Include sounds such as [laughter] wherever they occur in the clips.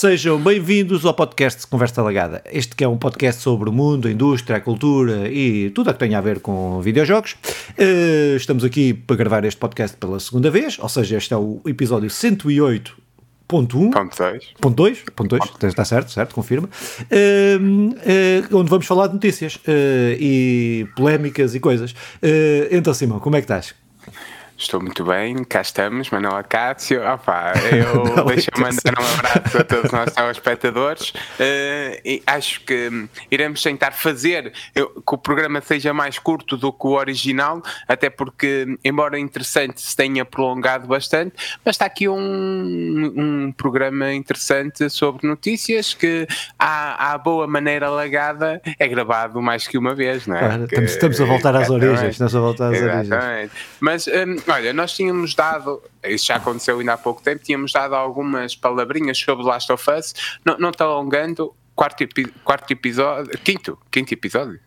Sejam bem-vindos ao podcast Conversa Lagada. Este que é um podcast sobre o mundo, a indústria, a cultura e tudo o que tem a ver com videojogos. Uh, estamos aqui para gravar este podcast pela segunda vez, ou seja, este é o episódio 108 Ponto 1. Um, ponto 2. Ponto 2, ponto 2, está certo, certo, confirma. Uh, uh, onde vamos falar de notícias uh, e polémicas e coisas. então, Simão, como é que estás? Estou muito bem, cá estamos, Manuel Acácio. Opa, eu [laughs] deixo-me mandar um abraço a todos os nossos telespectadores uh, e acho que iremos tentar fazer eu, que o programa seja mais curto do que o original, até porque, embora interessante, se tenha prolongado bastante, mas está aqui um, um programa interessante sobre notícias que, à, à boa maneira lagada, é gravado mais que uma vez, não é? Claro, estamos, estamos, a voltar às origens, estamos a voltar às origens. Mas. Um, Olha, nós tínhamos dado, isso já aconteceu ainda há pouco tempo, tínhamos dado algumas palavrinhas sobre Last of Us, não, não te alongando, quarto, quarto episódio, quinto, quinto episódio.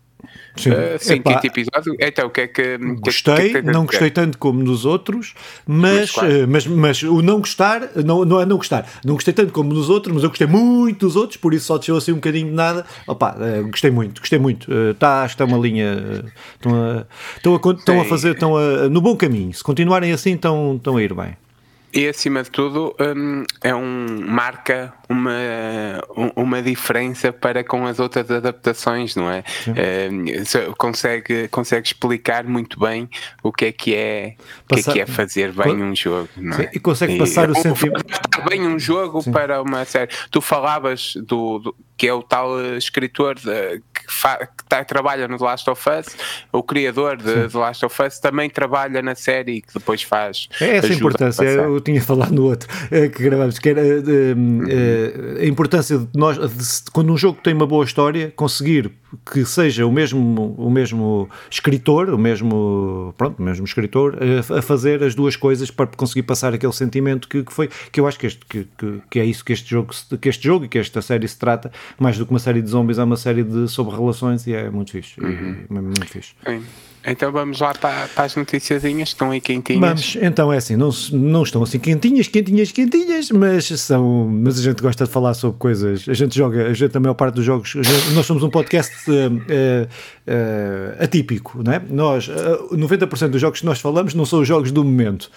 Sim, uh, sim quinto episódio. Então, o que é que. Gostei, que, que, é que não gostei tanto como nos outros, mas, mas, claro. uh, mas, mas, o não gostar, não, não é não gostar, não gostei tanto como nos outros, mas eu gostei muito dos outros, por isso só deixou assim um bocadinho de nada. Opa, uh, gostei muito, gostei muito. tá, acho que está uma linha. Estão a, estão a, estão a fazer, estão a, no bom caminho. Se continuarem assim, estão, estão a ir bem. E acima de tudo, um, é um marca uma, uma diferença para com as outras adaptações, não é? Um, consegue, consegue explicar muito bem o que é que é, o que é, que é fazer bem um jogo, não é? Sim, e consegue passar e, o sentimento. bem um jogo Sim. para uma série. Tu falavas do, do que é o tal escritor de, que, tá, trabalha no The Last of Us, o criador de. The Last of Us também trabalha na série e que depois faz. É essa a importância, a eu tinha falado no outro eh, que gravamos, que era uhum. a importância de nós, de, quando um jogo tem uma boa história, conseguir que seja o mesmo, o mesmo escritor, o mesmo, pronto, o mesmo escritor, a, a fazer as duas coisas para conseguir passar aquele sentimento que, que foi, que eu acho que, este, que, que, que, é isso que este jogo, que este jogo e que esta série se trata, mais do que uma série de zombies, é uma série de sobre relações e é muito fixe, uhum. é, é muito fixe. Sim. Então vamos lá para, para as noticiazinhas, estão aí quentinhas. Vamos, então é assim, não, não estão assim quentinhas, quentinhas, quentinhas, mas são, mas a gente gosta de falar sobre coisas, a gente joga, a gente a maior parte dos jogos, gente, nós somos um podcast uh, uh, uh, atípico, não é? Nós, 90% dos jogos que nós falamos não são os jogos do momento,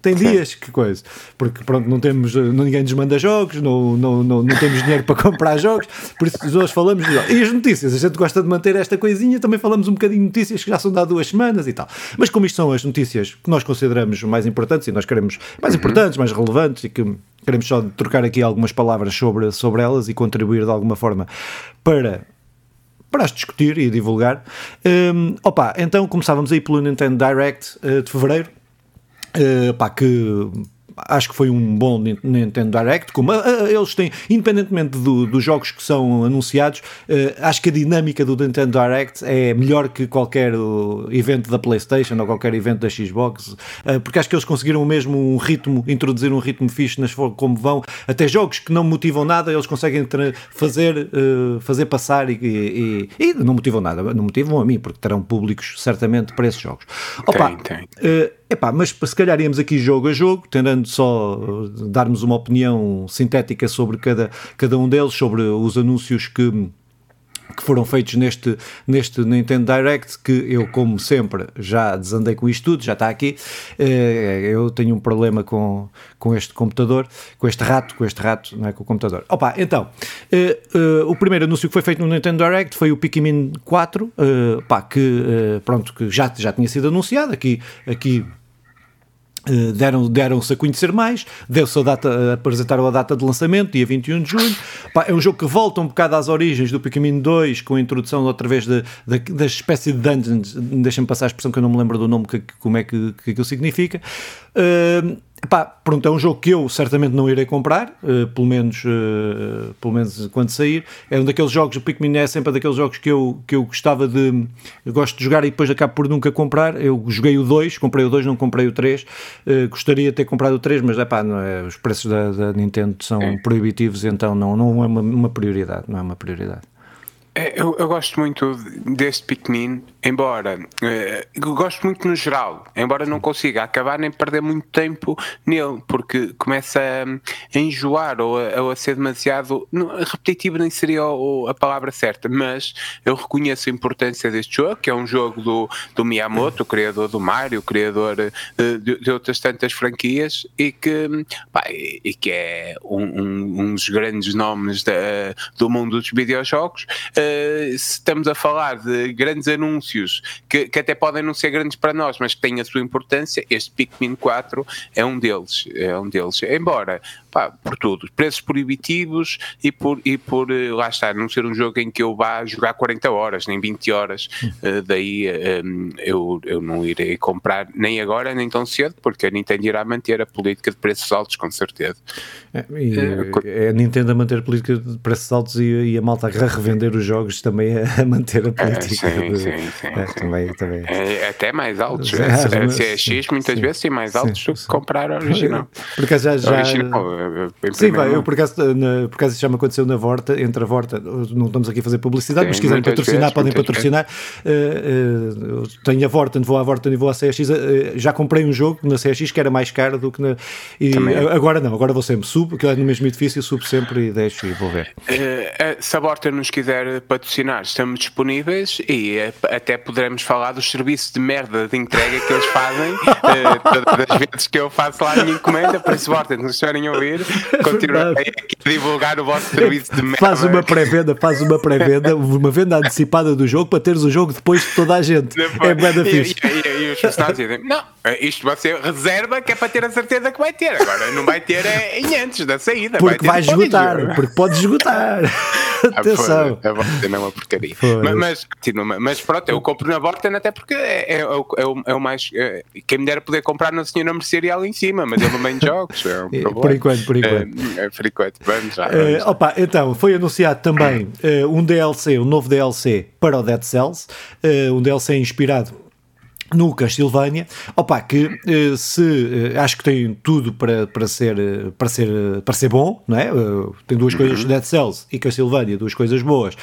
tem dias que coisa, porque pronto, não temos, ninguém nos manda jogos, não, não, não, não temos dinheiro para [laughs] comprar jogos, por isso nós falamos de jogos. E as notícias, a gente gosta de manter esta coisinha, também falamos um bocadinho de notícias que já são de há duas semanas e tal. Mas como isto são as notícias que nós consideramos mais importantes e nós queremos mais uhum. importantes, mais relevantes e que queremos só trocar aqui algumas palavras sobre, sobre elas e contribuir de alguma forma para para as discutir e divulgar. Um, opa, então começávamos aí pelo Nintendo Direct uh, de Fevereiro, Uh, pá, que acho que foi um bom Nintendo Direct. Como uh, eles têm, independentemente do, dos jogos que são anunciados, acho que a dinâmica do Nintendo Direct é melhor que qualquer evento da PlayStation ou qualquer evento da Xbox, porque acho que eles conseguiram mesmo um ritmo, introduzir um ritmo fixe nas como vão. Até jogos que não motivam nada, eles conseguem fazer, fazer passar e, e, e, não motivam nada, não motivam a mim, porque terão públicos certamente para esses jogos. Opa, tem, tem. Epá, mas se calhar íamos aqui jogo a jogo, tentando só uh, darmos uma opinião sintética sobre cada, cada um deles, sobre os anúncios que que foram feitos neste, neste Nintendo Direct, que eu, como sempre, já desandei com isto tudo, já está aqui. Eh, eu tenho um problema com, com este computador, com este rato, com este rato, não é com o computador. Opa, então, eh, eh, o primeiro anúncio que foi feito no Nintendo Direct foi o Pikmin 4, pá, que, pronto, que já, já tinha sido anunciado, aqui, aqui eh, deram, deram-se a conhecer mais, deu-se a data, apresentaram a data de lançamento, dia 21 de julho. É um jogo que volta um bocado às origens do Pikmin 2, com a introdução outra vez da, da, da espécie de dungeons, deixem-me passar a expressão que eu não me lembro do nome, que, como é que, que aquilo significa. Uh, Epá, pronto, é um jogo que eu certamente não irei comprar, uh, pelo, menos, uh, pelo menos quando sair. É um daqueles jogos, o Pikmin é sempre daqueles jogos que eu, que eu gostava de. Eu gosto de jogar e depois acabo por nunca comprar. Eu joguei o 2, comprei o 2, não comprei o 3. Uh, eh, gostaria de ter comprado o 3, mas epá, não é, os preços da, da Nintendo são é. proibitivos, então não, não é uma, uma prioridade. Não é uma prioridade. É, eu, eu, gosto muito deste Pikmin, embora eu gosto muito no geral, embora não consiga acabar nem perder muito tempo nele, porque começa a, enjoar ou a, ou a ser demasiado repetitivo, nem seria a palavra certa, mas eu reconheço a importância deste jogo, que é um jogo do, do Miyamoto, o criador do Mario, o criador de, de outras tantas franquias, e que, pá, e que é um, um, um dos grandes nomes da, do mundo dos videojogos. Uh, se estamos a falar de grandes anúncios que, que, até podem não ser grandes para nós, mas que têm a sua importância, este Pikmin 4 é um deles. É um deles. Embora pá, por tudo, preços proibitivos e por, e por eh, lá está, não ser um jogo em que eu vá jogar 40 horas, nem 20 horas, uh, daí um, eu, eu não irei comprar nem agora nem tão cedo, porque a Nintendo irá manter a política de preços altos, com certeza. É, e, é a Nintendo a manter a política de preços altos e, e a malta a revender os jogos também a manter a política. É, sim, de, sim, sim, é, Também, também. É, até mais altos. É, a CX muitas sim, vezes tem mais altos do que comprar a original. Porque já, já, original, Sim, vai, eu por acaso, na, por acaso isso já me aconteceu na Vorta, entre a Vorta, não estamos aqui a fazer publicidade, Sim, mas se quiserem patrocinar, vezes, podem patrocinar. Uh, uh, tenho a Vorta, vou à Vorta e vou à CX. Uh, já comprei um jogo na CX que era mais caro do que na. E agora não, agora vou sempre, subo, que é no mesmo edifício, subo sempre e deixo e vou ver. se a Vorta nos quiser patrocinar, estamos disponíveis e até poderemos falar dos serviços de merda de entrega que eles fazem, [laughs] todas as vezes que eu faço lá a minha encomenda, por isso, Vorta, nos estiverem a ouvir, [laughs] Continuar a divulgar o vosso serviço de merda. Faz uma pré-venda, faz uma pré-venda, uma venda antecipada do jogo para teres o jogo depois de toda a gente. Depois, é bem da fixe. E, e, e, os personagens dizem: Não, isto vai ser reserva que é para ter a certeza que vai ter. Agora não vai ter é, em antes da saída. Porque vai, vai esgotar, porque pode esgotar. [laughs] Ah, Atenção. A Vorten é uma porcaria. [laughs] Mas, mas, mas, pronto, eu compro na Vorten até porque é, é, é, o, é o mais. É, quem me dera poder comprar na senhora mercearia ali em cima, mas eu não venho jogos. É um [laughs] por enquanto, por enquanto. É, é por enquanto, vamos já. Vamos uh, opa, então, foi anunciado também uh, um DLC, um novo DLC para o Dead Cells, uh, um DLC inspirado no Castlevania, opa, que eh, se eh, acho que tem tudo para, para, ser, eh, para, ser, para ser bom, não é? tem duas coisas, uhum. Dead Cells e Castlevania, duas coisas boas.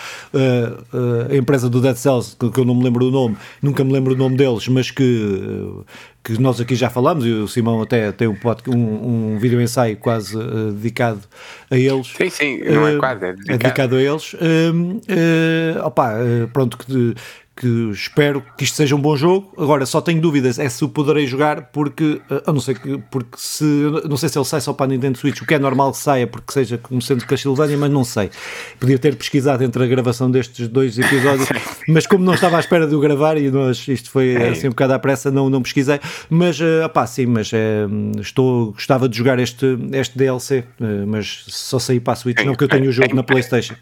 a empresa do Dead Cells, que eu não me lembro o nome, nunca me lembro o nome deles, mas que que nós aqui já falamos, e o Simão até tem um, um, um vídeo ensaio quase uh, dedicado a eles. Sim, sim, não é quase, é dedicado, é dedicado a eles. Uh, uh, opa, pronto, que que espero que isto seja um bom jogo. Agora só tenho dúvidas é se o poderei jogar porque a eh, não sei que porque se não sei se ele sai só para a Nintendo Switch, o que é normal que saia porque seja como sendo Castlevania, mas não sei. Podia ter pesquisado entre a gravação destes dois episódios, [laughs] mas como não estava à espera de o gravar e nós isto foi é. assim um bocado à pressa, não não pesquisei, mas uh, opá, sim, mas uh, estou gostava de jogar este este DLC, mas só saí para a Switch, não que eu tenho o jogo na PlayStation.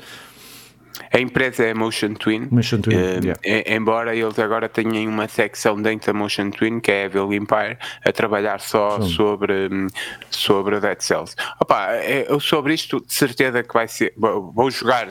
A empresa é Motion Twin, Motion Twin uh, yeah. embora eles agora tenham uma secção dentro da Motion Twin, que é a Evil Empire, a trabalhar só sobre, sobre Dead Cells. Opa, é, eu sobre isto, de certeza que vai ser. Vou jogar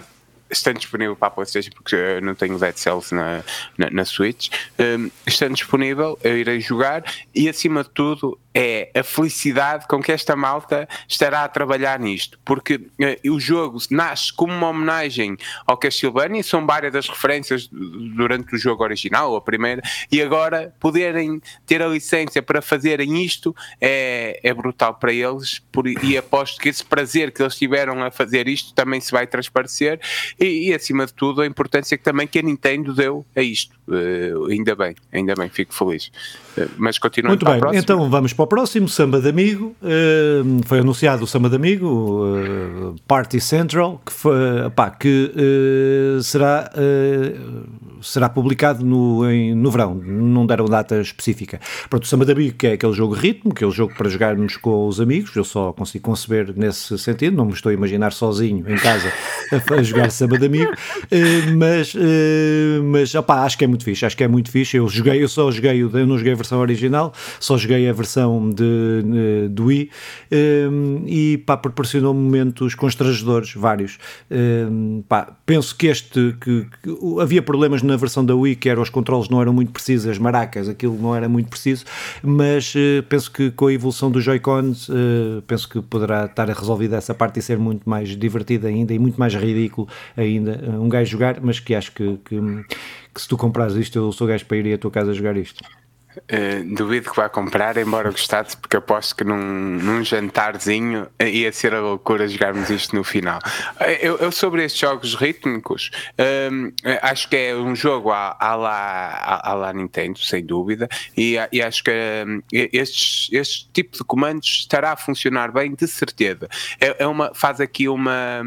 estando disponível para a PlayStation, porque eu não tenho Dead Cells na, na, na Switch, um, estando disponível, eu irei jogar. E acima de tudo é a felicidade com que esta malta estará a trabalhar nisto, porque uh, o jogo nasce como uma homenagem ao Castlevania, são várias das referências durante o jogo original, a primeira, e agora poderem ter a licença para fazerem isto é, é brutal para eles, por, e aposto que esse prazer que eles tiveram a fazer isto também se vai transparecer, e, e acima de tudo a importância que também que a Nintendo deu a isto, uh, ainda bem, ainda bem, fico feliz. Uh, mas continuando Muito bem, então vamos para o próximo, Samba de Amigo. Uh, foi anunciado o Samba de Amigo, Party Central, que, foi, pá, que será, será publicado no, em, no verão, não deram data específica. Pronto, o Samba de Amigo, que é aquele jogo ritmo, aquele jogo para jogarmos com os amigos, eu só consigo conceber nesse sentido, não me estou a imaginar sozinho em casa a, a jogar Samba de Amigo, mas, mas opá, acho que é muito fixe, acho que é muito fixe. Eu joguei, eu só joguei, eu não joguei a versão original, só joguei a versão de, de, do Wii um, e pá, proporcionou momentos constrangedores, vários. Um, pá, penso que este, que, que, havia problemas na, versão da Wii, que era os controles não eram muito precisos, as maracas, aquilo não era muito preciso, mas uh, penso que com a evolução dos Joy-Cons, uh, penso que poderá estar resolvida essa parte e ser muito mais divertida ainda e muito mais ridículo ainda um gajo jogar, mas que acho que, que, que se tu comprares isto, eu sou gajo para ir à tua casa jogar isto. Uh, duvido que vá comprar, embora gostasse, porque aposto que num, num jantarzinho ia ser a loucura jogarmos isto no final. Eh, eu, eu sobre estes jogos rítmicos, ehm, acho que é um jogo à, à, lá, à, lá Nintendo, sem dúvida, e, e acho que um, estes, este tipo de comandos estará a funcionar bem, de certeza. É, é uma, faz aqui uma,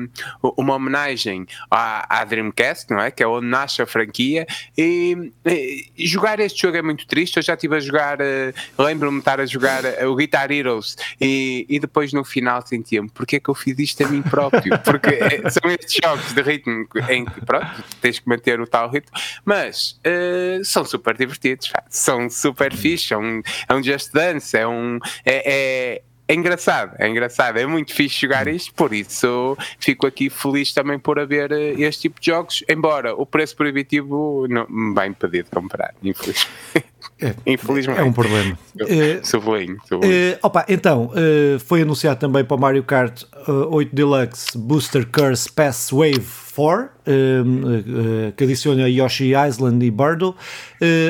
uma homenagem à, à, Dreamcast, não é? Que é onde nasce a franquia, e, e jogar este jogo é muito triste. Eu já estive a jogar, uh, lembro-me de estar a jogar uh, o Guitar Heroes e, e depois no final sentia-me, porque é que eu fiz isto a mim próprio? [laughs] Porque é, são estes jogos de ritmo em que, pronto, tens que manter o tal ritmo, mas uh, são super divertidos, são super fixe, é um, é um Just Dance, é um. é, é é engraçado, é engraçado, é muito fixe jogar isto, por isso fico aqui feliz também por haver este tipo de jogos, embora o preço proibitivo não impedir de comprar, infelizmente. É, Infelizmente. É um problema. Sou boinho, uh, opa, então, uh, foi anunciado também para o Mario Kart uh, 8 Deluxe Booster Curse Pass Wave 4, que adiciona Yoshi Island e Birdle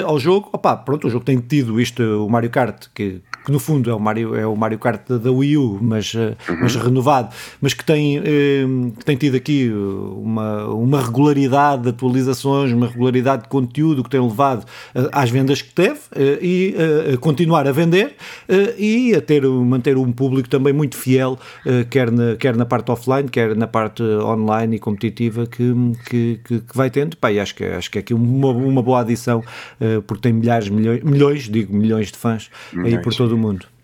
ao jogo. Opa, pronto, o jogo tem tido isto, o Mario Kart, que que no fundo é o Mario, é o Mario Kart da Wii U, mas, eh, uhum. mas renovado, mas que tem, eh, que tem tido aqui uma, uma regularidade de atualizações, uma regularidade de conteúdo que tem levado eh, às vendas que teve e a continuar a vender e a ter, manter um público também muito fiel, quer na, quer na parte offline, quer na parte online e competitiva que, que, que, que vai tendo. Pá, acho que, acho que é aqui uma, uma boa adição, porque tem milhares, milhões, milhões, digo milhões de fãs aí por todo do mundo.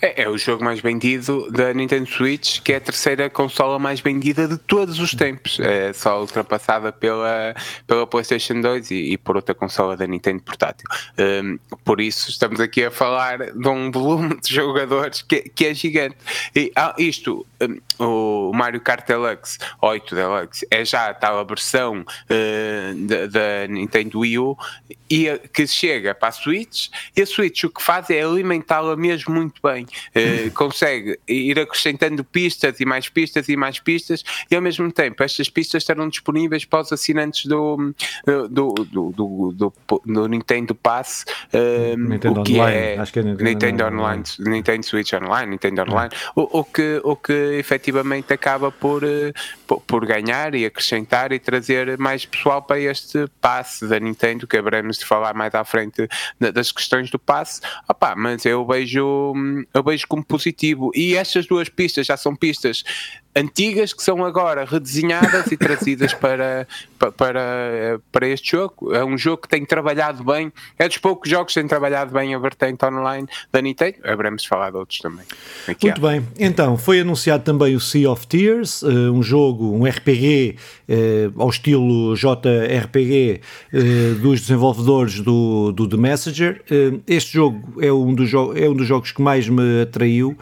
É, é, o jogo mais vendido da Nintendo Switch, que é a terceira consola mais vendida de todos os tempos, é só ultrapassada pela, pela PlayStation 2 e, e por outra consola da Nintendo portátil. Um, por isso, estamos aqui a falar de um volume de jogadores que, que é gigante. E ah, isto, um, o Mario Kart Deluxe 8 Deluxe, é já a tal versão uh, da, da Nintendo Wii U e a, que chega para a Switch, e a Switch o que faz é alimentá-la mesmo muito bem. Uh, consegue ir acrescentando pistas e mais pistas e mais pistas, e ao mesmo tempo estas pistas estarão disponíveis para os assinantes do, do, do, do, do, do Nintendo Pass, uh, Nintendo o que Online. é, Acho que é Nintendo, Nintendo Online, Nintendo Switch Online, Nintendo Online, o, o, que, o que efetivamente acaba por, uh, por, por, ganhar e acrescentar e trazer mais pessoal para este passe da Nintendo, que haveremos de falar mais à frente das questões do passe. Opa, mas eu vejo eu vejo como positivo. E estas duas pistas já são pistas antigas que são agora redesenhadas e trazidas [laughs] para, para, para este jogo. É um jogo que tem trabalhado bem, é dos poucos jogos que têm trabalhado bem a vertente online da Nintendo. Haveremos de falar de outros também. Aqui Muito há. bem, então foi anunciado também o Sea of Tears, eh, um jogo, um RPG eh, ao estilo JRPG eh, dos desenvolvedores do, do The Messenger. Este jogo é um dos, é um dos jogos que mais me atraiu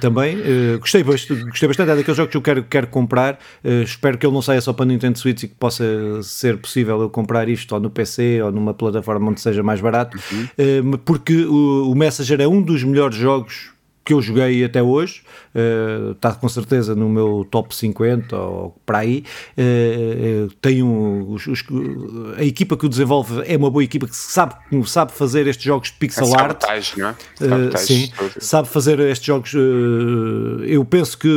também. Gostei bastante, gostei bastante é daqueles jogos que eu quero, quero comprar. Uh, espero que ele não saia só para Nintendo Switch e que possa ser possível eu comprar isto ou no PC ou numa plataforma onde seja mais barato, uhum. uh, porque o, o Messenger é um dos melhores jogos que eu joguei até hoje, uh, está com certeza no meu top 50 ou para aí. Uh, tenho os, os, a equipa que o desenvolve é uma boa equipa que sabe, sabe fazer estes jogos de pixel é art. Não é? Uh, sim, sabe fazer estes jogos. eu penso que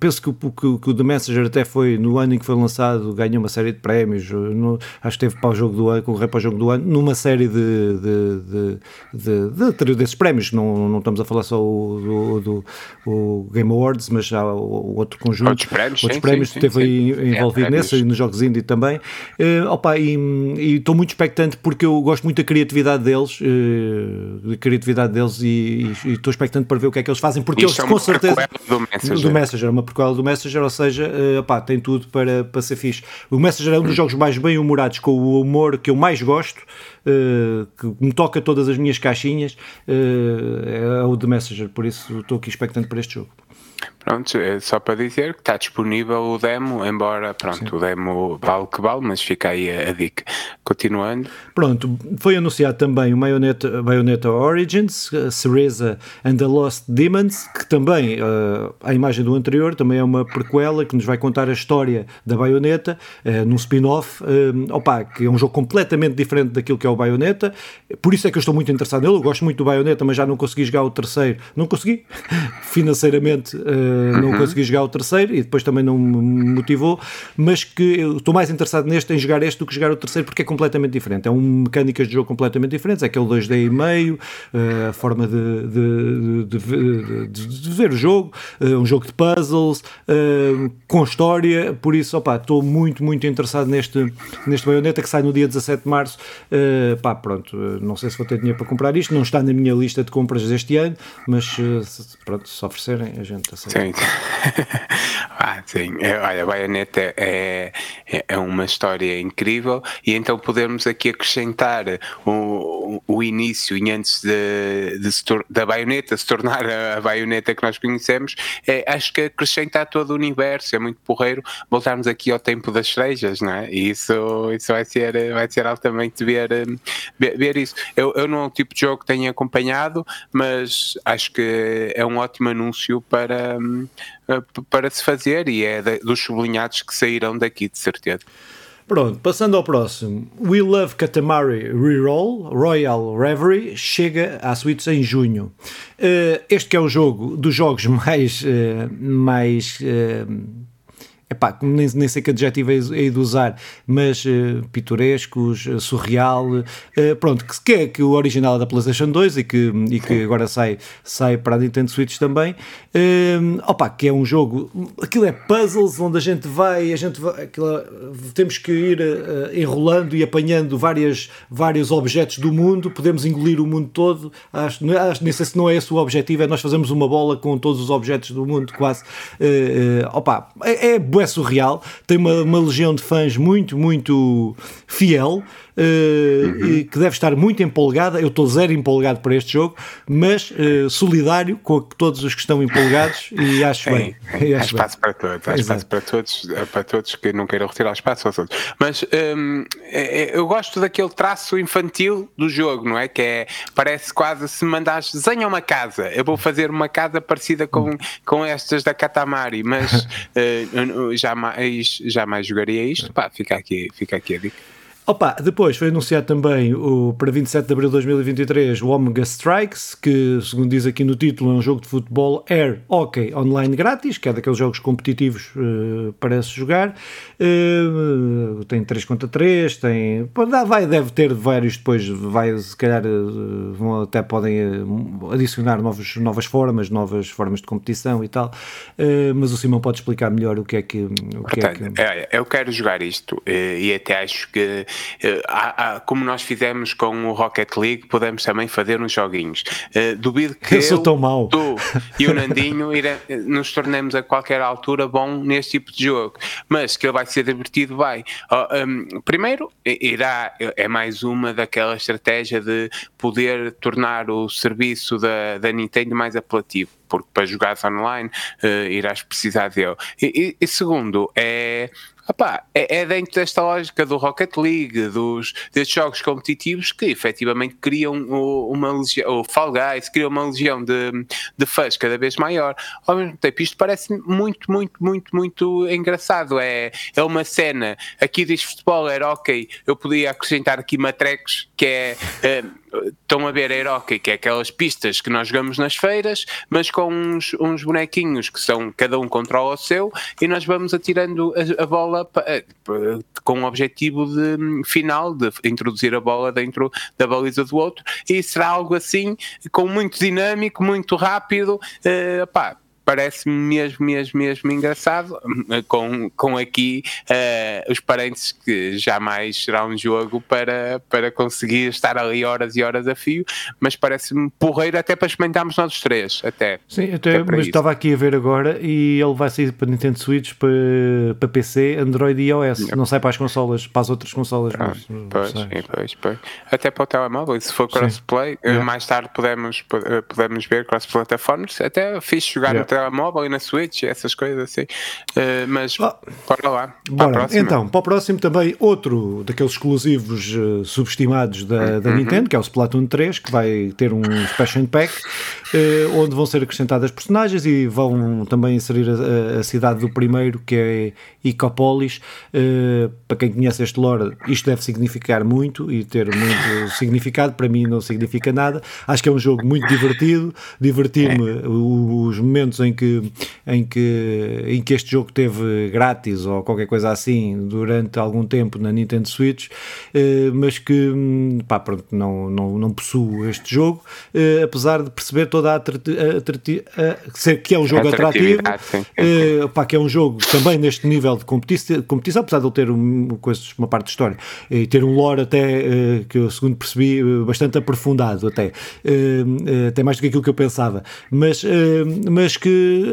penso que, que, que, o The Messenger até foi no ano em que foi lançado, ganhou uma série de prémios. No, acho que teve para o jogo do ano, concorrer para o jogo do ano, numa série de, de, de, de, de desses prémios. Não, não estamos a falar só o do, do, o Game Awards, mas já o, outro conjunto, outros prémios, outros sim, prémios sim, esteve aí é, envolvido é, nesse e nos jogos indie também. Uh, opa, e estou muito expectante porque eu gosto muito da criatividade deles, uh, da criatividade deles e estou expectante para ver o que é que eles fazem, porque Isto eles é com certeza do Messenger. do Messenger, uma prequela do Messenger, ou seja, uh, opa, tem tudo para, para ser fixe. O Messenger é um dos jogos mais bem humorados, com o humor que eu mais gosto. Uh, que me toca todas as minhas caixinhas uh, é o The Messenger, por isso estou aqui expectante para este jogo. Pronto, é só para dizer que está disponível o demo, embora, pronto, Sim. o demo vale que vale, mas fica aí a, a, dica. Continuando. Pronto, foi anunciado também o Bayonetta, Bayonetta Origins, Cereza and the Lost Demons, que também, uh, a imagem do anterior, também é uma prequela que nos vai contar a história da Bayonetta, uh, num spin-off, uh, opa, que é um jogo completamente diferente daquilo que é o Bayonetta, por isso é que eu estou muito interessado nele, eu gosto muito do Bayonetta, mas já não consegui jogar o terceiro, não consegui, [laughs] financeiramente uh, não uhum. consegui jogar o terceiro e depois também não me motivou, mas que eu estou mais interessado neste em jogar este do que jogar o terceiro porque é completamente diferente, é um mecânicas de jogo completamente diferentes, é aquele 2D e meio, uh, a forma de, de, de, de, ver o jogo, uh, um jogo de puzzles, com história, por isso, opa, estou muito, muito interessado neste, neste Bayonetta que sai no dia 17 de março, pá, pronto, não sei se vou ter dinheiro para comprar isto, não está na minha lista de compras deste ano, mas pronto, se oferecerem, a gente aceita. Sim, [laughs] ah, sim. É, olha, Bayonetta é, é, é uma história incrível e então podemos aqui acrescentar o, o início e antes de, de da baioneta se tornar a, baioneta que nós conhecemos, é, acho que acrescentar todo o universo, é muito porreiro voltarmos aqui ao tempo das cerejas, não é? E isso, isso vai, ser, vai ser altamente ver, ver, ver isso. Eu, eu não é um tipo de jogo que tenho acompanhado, mas acho que é um ótimo anúncio para, para se fazer e é dos sublinhados que sairão daqui, de certeza. Pronto, passando ao próximo. We Love Katamari Reroll Royal Reverie chega à Switch em junho. Uh, este que é o jogo dos jogos [laughs] mais, uh, mais uh, epá, nem, nem sei que adjetivo é de usar, mas uh, pitorescos, uh, surreal, uh, pronto, que, que é que o original é da PlayStation 2 e que, e que agora sai, sai para a Nintendo Switch também, uh, opa, que é um jogo, aquilo é puzzles onde a gente vai, a gente vai, aquilo, temos que ir enrolando e apanhando várias, vários objetos do mundo, podemos engolir o mundo todo, acho, acho, nem sei se não é esse o objetivo, é nós fazermos uma bola com todos os objetos do mundo quase, opa, é, é é surreal, tem uma, uma legião de fãs muito, muito fiel uhum. que deve estar muito empolgada. Eu estou zero empolgado para este jogo, mas uh, solidário com todos os que estão empolgados e acho [laughs] bem. E acho há espaço bem. para todos, há Exato. espaço para todos, eh, para todos que não queiram retirar espaço aos outros. Mas um, eu gosto daquele traço infantil do jogo, não é? Que é, parece quase se mandares desenha uma casa, eu vou fazer uma casa parecida com, com estas da Katamari, mas [laughs] uh, jamais, jamais jogaria isto. Pá, fica aqui, fica aqui a dica. Opa, depois foi anunciado também o, para 27 de abril de 2023 o Omega Strikes, que, segundo diz aqui no título, é um jogo de futebol air hockey online grátis, que é daqueles jogos competitivos uh, para se jogar. Uh, tem 3 contra 3, tem. Vai, deve ter vários depois, vai, se calhar, uh, vão, até podem adicionar novos, novas formas, novas formas de competição e tal. mas o Simão pode explicar melhor o que é que. O que Portanto, é que... eu quero jogar isto e até acho que Uh, como nós fizemos com o Rocket League, podemos também fazer uns joguinhos. Uh, duvido que eu, sou tão mau. tu e o Nandinho [laughs] ire, nos tornemos a qualquer altura bom neste tipo de jogo, mas que ele vai ser divertido, vai. Uh, um, primeiro, irá, é mais uma daquela estratégia de poder tornar o serviço da, da Nintendo mais apelativo porque para jogar online uh, irás precisar dele. E, e, e segundo, é Epá, é, é dentro desta lógica do Rocket League, dos, destes jogos competitivos que efetivamente criam uma legião, Fall Guys cria uma legião de, de fãs cada vez maior. Ao mesmo tempo, isto parece muito, muito, muito, muito engraçado. É, é uma cena, aqui diz futebol, era ok, eu podia acrescentar aqui matrecos, que é. é estão a ver a hockey, que é aquelas pistas que nós jogamos nas feiras, mas com uns, uns bonequinhos que são cada um controla o seu e nós vamos atirando a, a bola eh, com o objetivo de, final de introduzir a bola dentro da baliza do outro. E será algo assim com muito dinâmico, muito rápido, uh, pá, parece-me mesmo, mesmo, mesmo engraçado, com, com aqui uh, os parentes que jamais será um jogo para, para conseguir estar ali horas e horas a fio, mas parece-me porreiro até para experimentarmos nós os três, até. Sim, até, até mas isso. estava aqui a ver agora e ele vai sair para Nintendo Switch, para, para PC, Android e iOS, não sai para as consolas, para as outras consolas. Ah, mas, pois, pois, pois, Até para o telemóvel, se for crossplay, yeah. mais tarde podemos, podemos ver cross-plataformas, até fiz jogar yeah. no telemóvel e na Switch, essas coisas assim. Uh, mas oh, bora lá. Bora. Então, para o próximo também outro daqueles exclusivos uh, subestimados da, da uhum. Nintendo, que é o Splatoon 3, que vai ter um expansion pack, uh, onde vão ser acrescentadas personagens e vão também inserir a, a cidade do primeiro, que é Icopolis. para quem conhece este lore, isto deve significar muito e ter muito [laughs] significado. Para mim não significa nada. Acho que é um jogo muito divertido. Divertir-me é. os momentos em que, em, que, em que este jogo teve grátis ou qualquer coisa assim durante algum tempo na Nintendo Switch, eh, mas que pá, pronto, não, não, não possuo este jogo, eh, apesar de perceber toda a, a, que é um jogo atrativo, eh, pá, que é um jogo também neste nível de competição, competição apesar de ele ter um, coisas, uma parte de história e ter um lore até que eu segundo percebi bastante aprofundado até, até mais do que aquilo que eu pensava, mas, mas que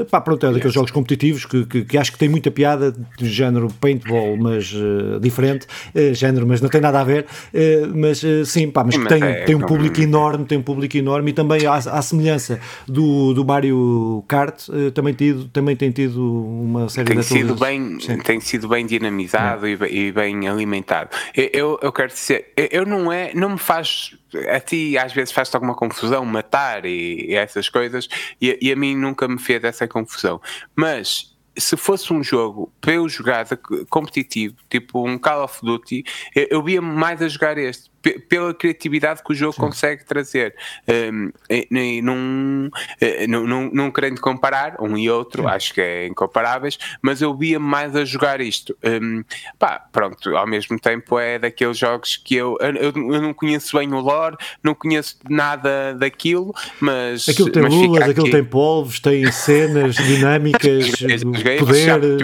pá, pronto, é daqueles jogos competitivos que, que, que acho que tem muita piada de género paintball, mas uh, diferente, uh, género, mas não tem nada a ver, uh, mas sim, pá, mas, sim, mas tem, é, tem um público enorme, tem um público enorme e também à, semelhança do, do Mario Kart, também, tido, também tem tido uma série tem de sido bem Tem sido bem dinamizado é. e, bem, e, bem alimentado. Eu, eu, eu quero dizer, eu não é, não me faz a ti às vezes faz-te alguma confusão matar e, e essas coisas, e, e, a mim nunca me fez essa confusão. Mas se fosse um jogo para eu jogar competitivo, tipo um Call of Duty, eu, eu via mais a jogar este pela criatividade que o jogo Sim. consegue trazer. Um, e, num, eh, num, num, num querendo comparar um e outro, Sim. acho que é incomparáveis, mas eu via mais a jogar isto. Um, pá, pronto, ao mesmo tempo é daqueles jogos que eu, eu, eu, não conheço bem o lore, não conheço nada daquilo, mas. Aquilo tem lulas, aquilo tem polvos, tem cenas dinâmicas, [laughs] poderes.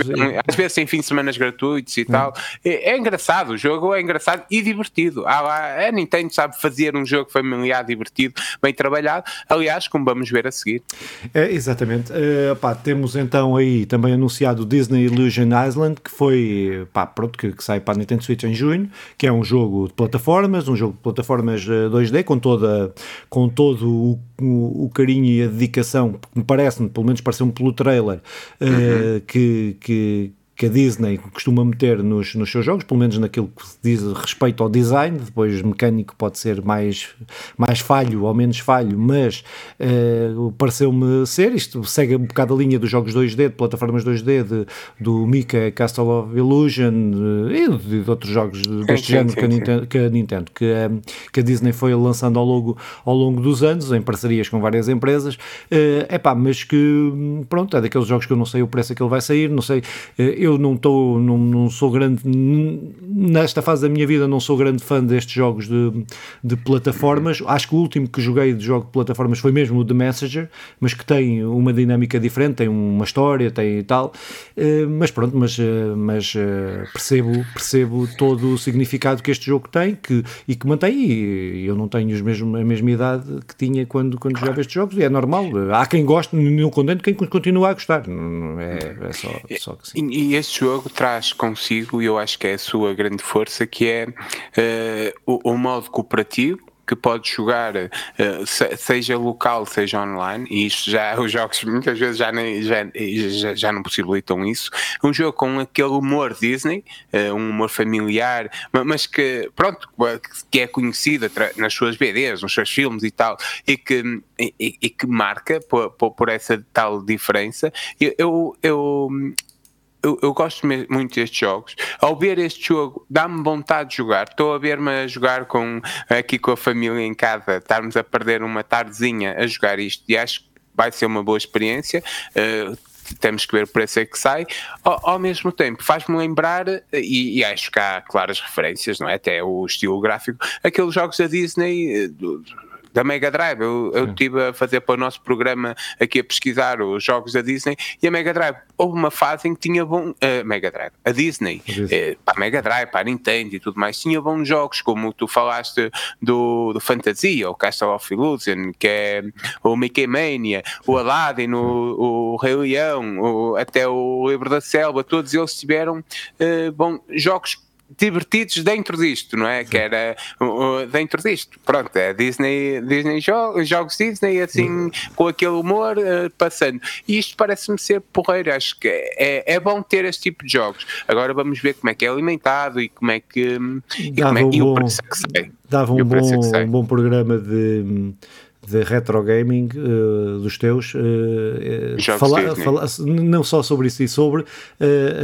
Às vezes tem fim de semana gratuitos e tal. É, é engraçado, o jogo é engraçado e divertido. Há lá a Nintendo sabe fazer um jogo familiar, divertido, bem trabalhado. Aliás, como vamos ver a seguir. É, exatamente. Uh, pá, temos então aí também anunciado o Disney Illusion Island, que foi, pá, pronto, que, que, sai para a Nintendo Switch em junho, que é um jogo de plataformas, um jogo de plataformas 2D, eh, com, toda, com todo o, o, o carinho e a dedicação, que me parece, pelo menos pareceu-me pelo trailer, uh, uhum. que, que que a Disney costuma meter nos, nos seus jogos, pelo menos naquilo que diz respeito ao design, depois mecânico pode ser mais, mais falho ou menos falho, mas uh, pareceu-me ser, isto segue um bocado a linha dos jogos 2D, de plataformas 2D, de, do Mika Castle of Illusion uh, e de, outros jogos deste sim, género sim, que, a Nintendo, que, a Nintendo, que, a, que a Disney foi lançando ao longo, ao longo dos anos, em parcerias com várias empresas, é uh, pá, mas que pronto, é daqueles jogos que eu não sei o preço que ele vai sair, não sei, eu eu não estou, não, não sou grande, nesta fase da minha vida não sou grande fã destes jogos de, de plataformas, acho que o último que joguei de jogo de plataformas foi mesmo o The Messenger, mas que tem uma dinâmica diferente, tem uma história, tem e tal, eh, mas pronto, mas, eh, mas eh, percebo, percebo todo o significado que este jogo tem que, e que mantém, e eu não tenho os mesmos, a mesma idade que tinha quando, quando jogava estes jogos, e é normal, há quem goste, não condeno quem continua a gostar, é, é só, só que sim. E, este jogo traz consigo, e eu acho que é a sua grande força, que é uh, o, o modo cooperativo, que pode jogar, uh, seja local, seja online, e isto já, [laughs] os jogos muitas vezes já, nem, já, já, já não possibilitam isso. Um jogo com aquele humor Disney, uh, um humor familiar, mas que, pronto, que é conhecido nas suas BDs, nos seus filmes e tal, e que, e, e que marca por, por, essa tal diferença. Eu, eu, eu, eu, gosto muito destes jogos. Ao ver este jogo, dá-me vontade de jogar. Estou a ver-me a jogar com, aqui com a família em casa, estarmos a perder uma tardezinha a jogar isto e acho que vai ser uma boa experiência. Uh, temos que ver o preço é que sai. Ao, ao mesmo tempo, faz-me lembrar, e, e, acho que há claras referências, não é? Até o estilo gráfico, aqueles jogos da Disney. Uh, da Mega Drive. Eu, eu estive a fazer para o nosso programa aqui a pesquisar os jogos da Disney e a Mega Drive. Houve uma fase em que tinha bom. Uh, Mega Drive, a Disney, uh, para a Mega Drive, para a Nintendo e tudo mais, tinha bons jogos, como tu falaste do, do Fantasia, o Castle of Illusion, que é o Mickey Mania, o Aladdin, o, o Rei Leão, o, até o Livro da Selva, todos eles tiveram uh, bom, jogos divertidos dentro disto, não é? Que era dentro disto. Pronto, é Disney, Disney jogos, jogos Disney, assim, com aquele humor uh, passando. E isto parece-me ser porreiro. Acho que é, é bom ter este tipo de jogos. Agora vamos ver como é que é alimentado e como é que. E, como é, um e o preço que sai. Dava um bom, um bom programa de de retro gaming uh, dos teus, uh, fala, fala, não só sobre isso e sobre uh,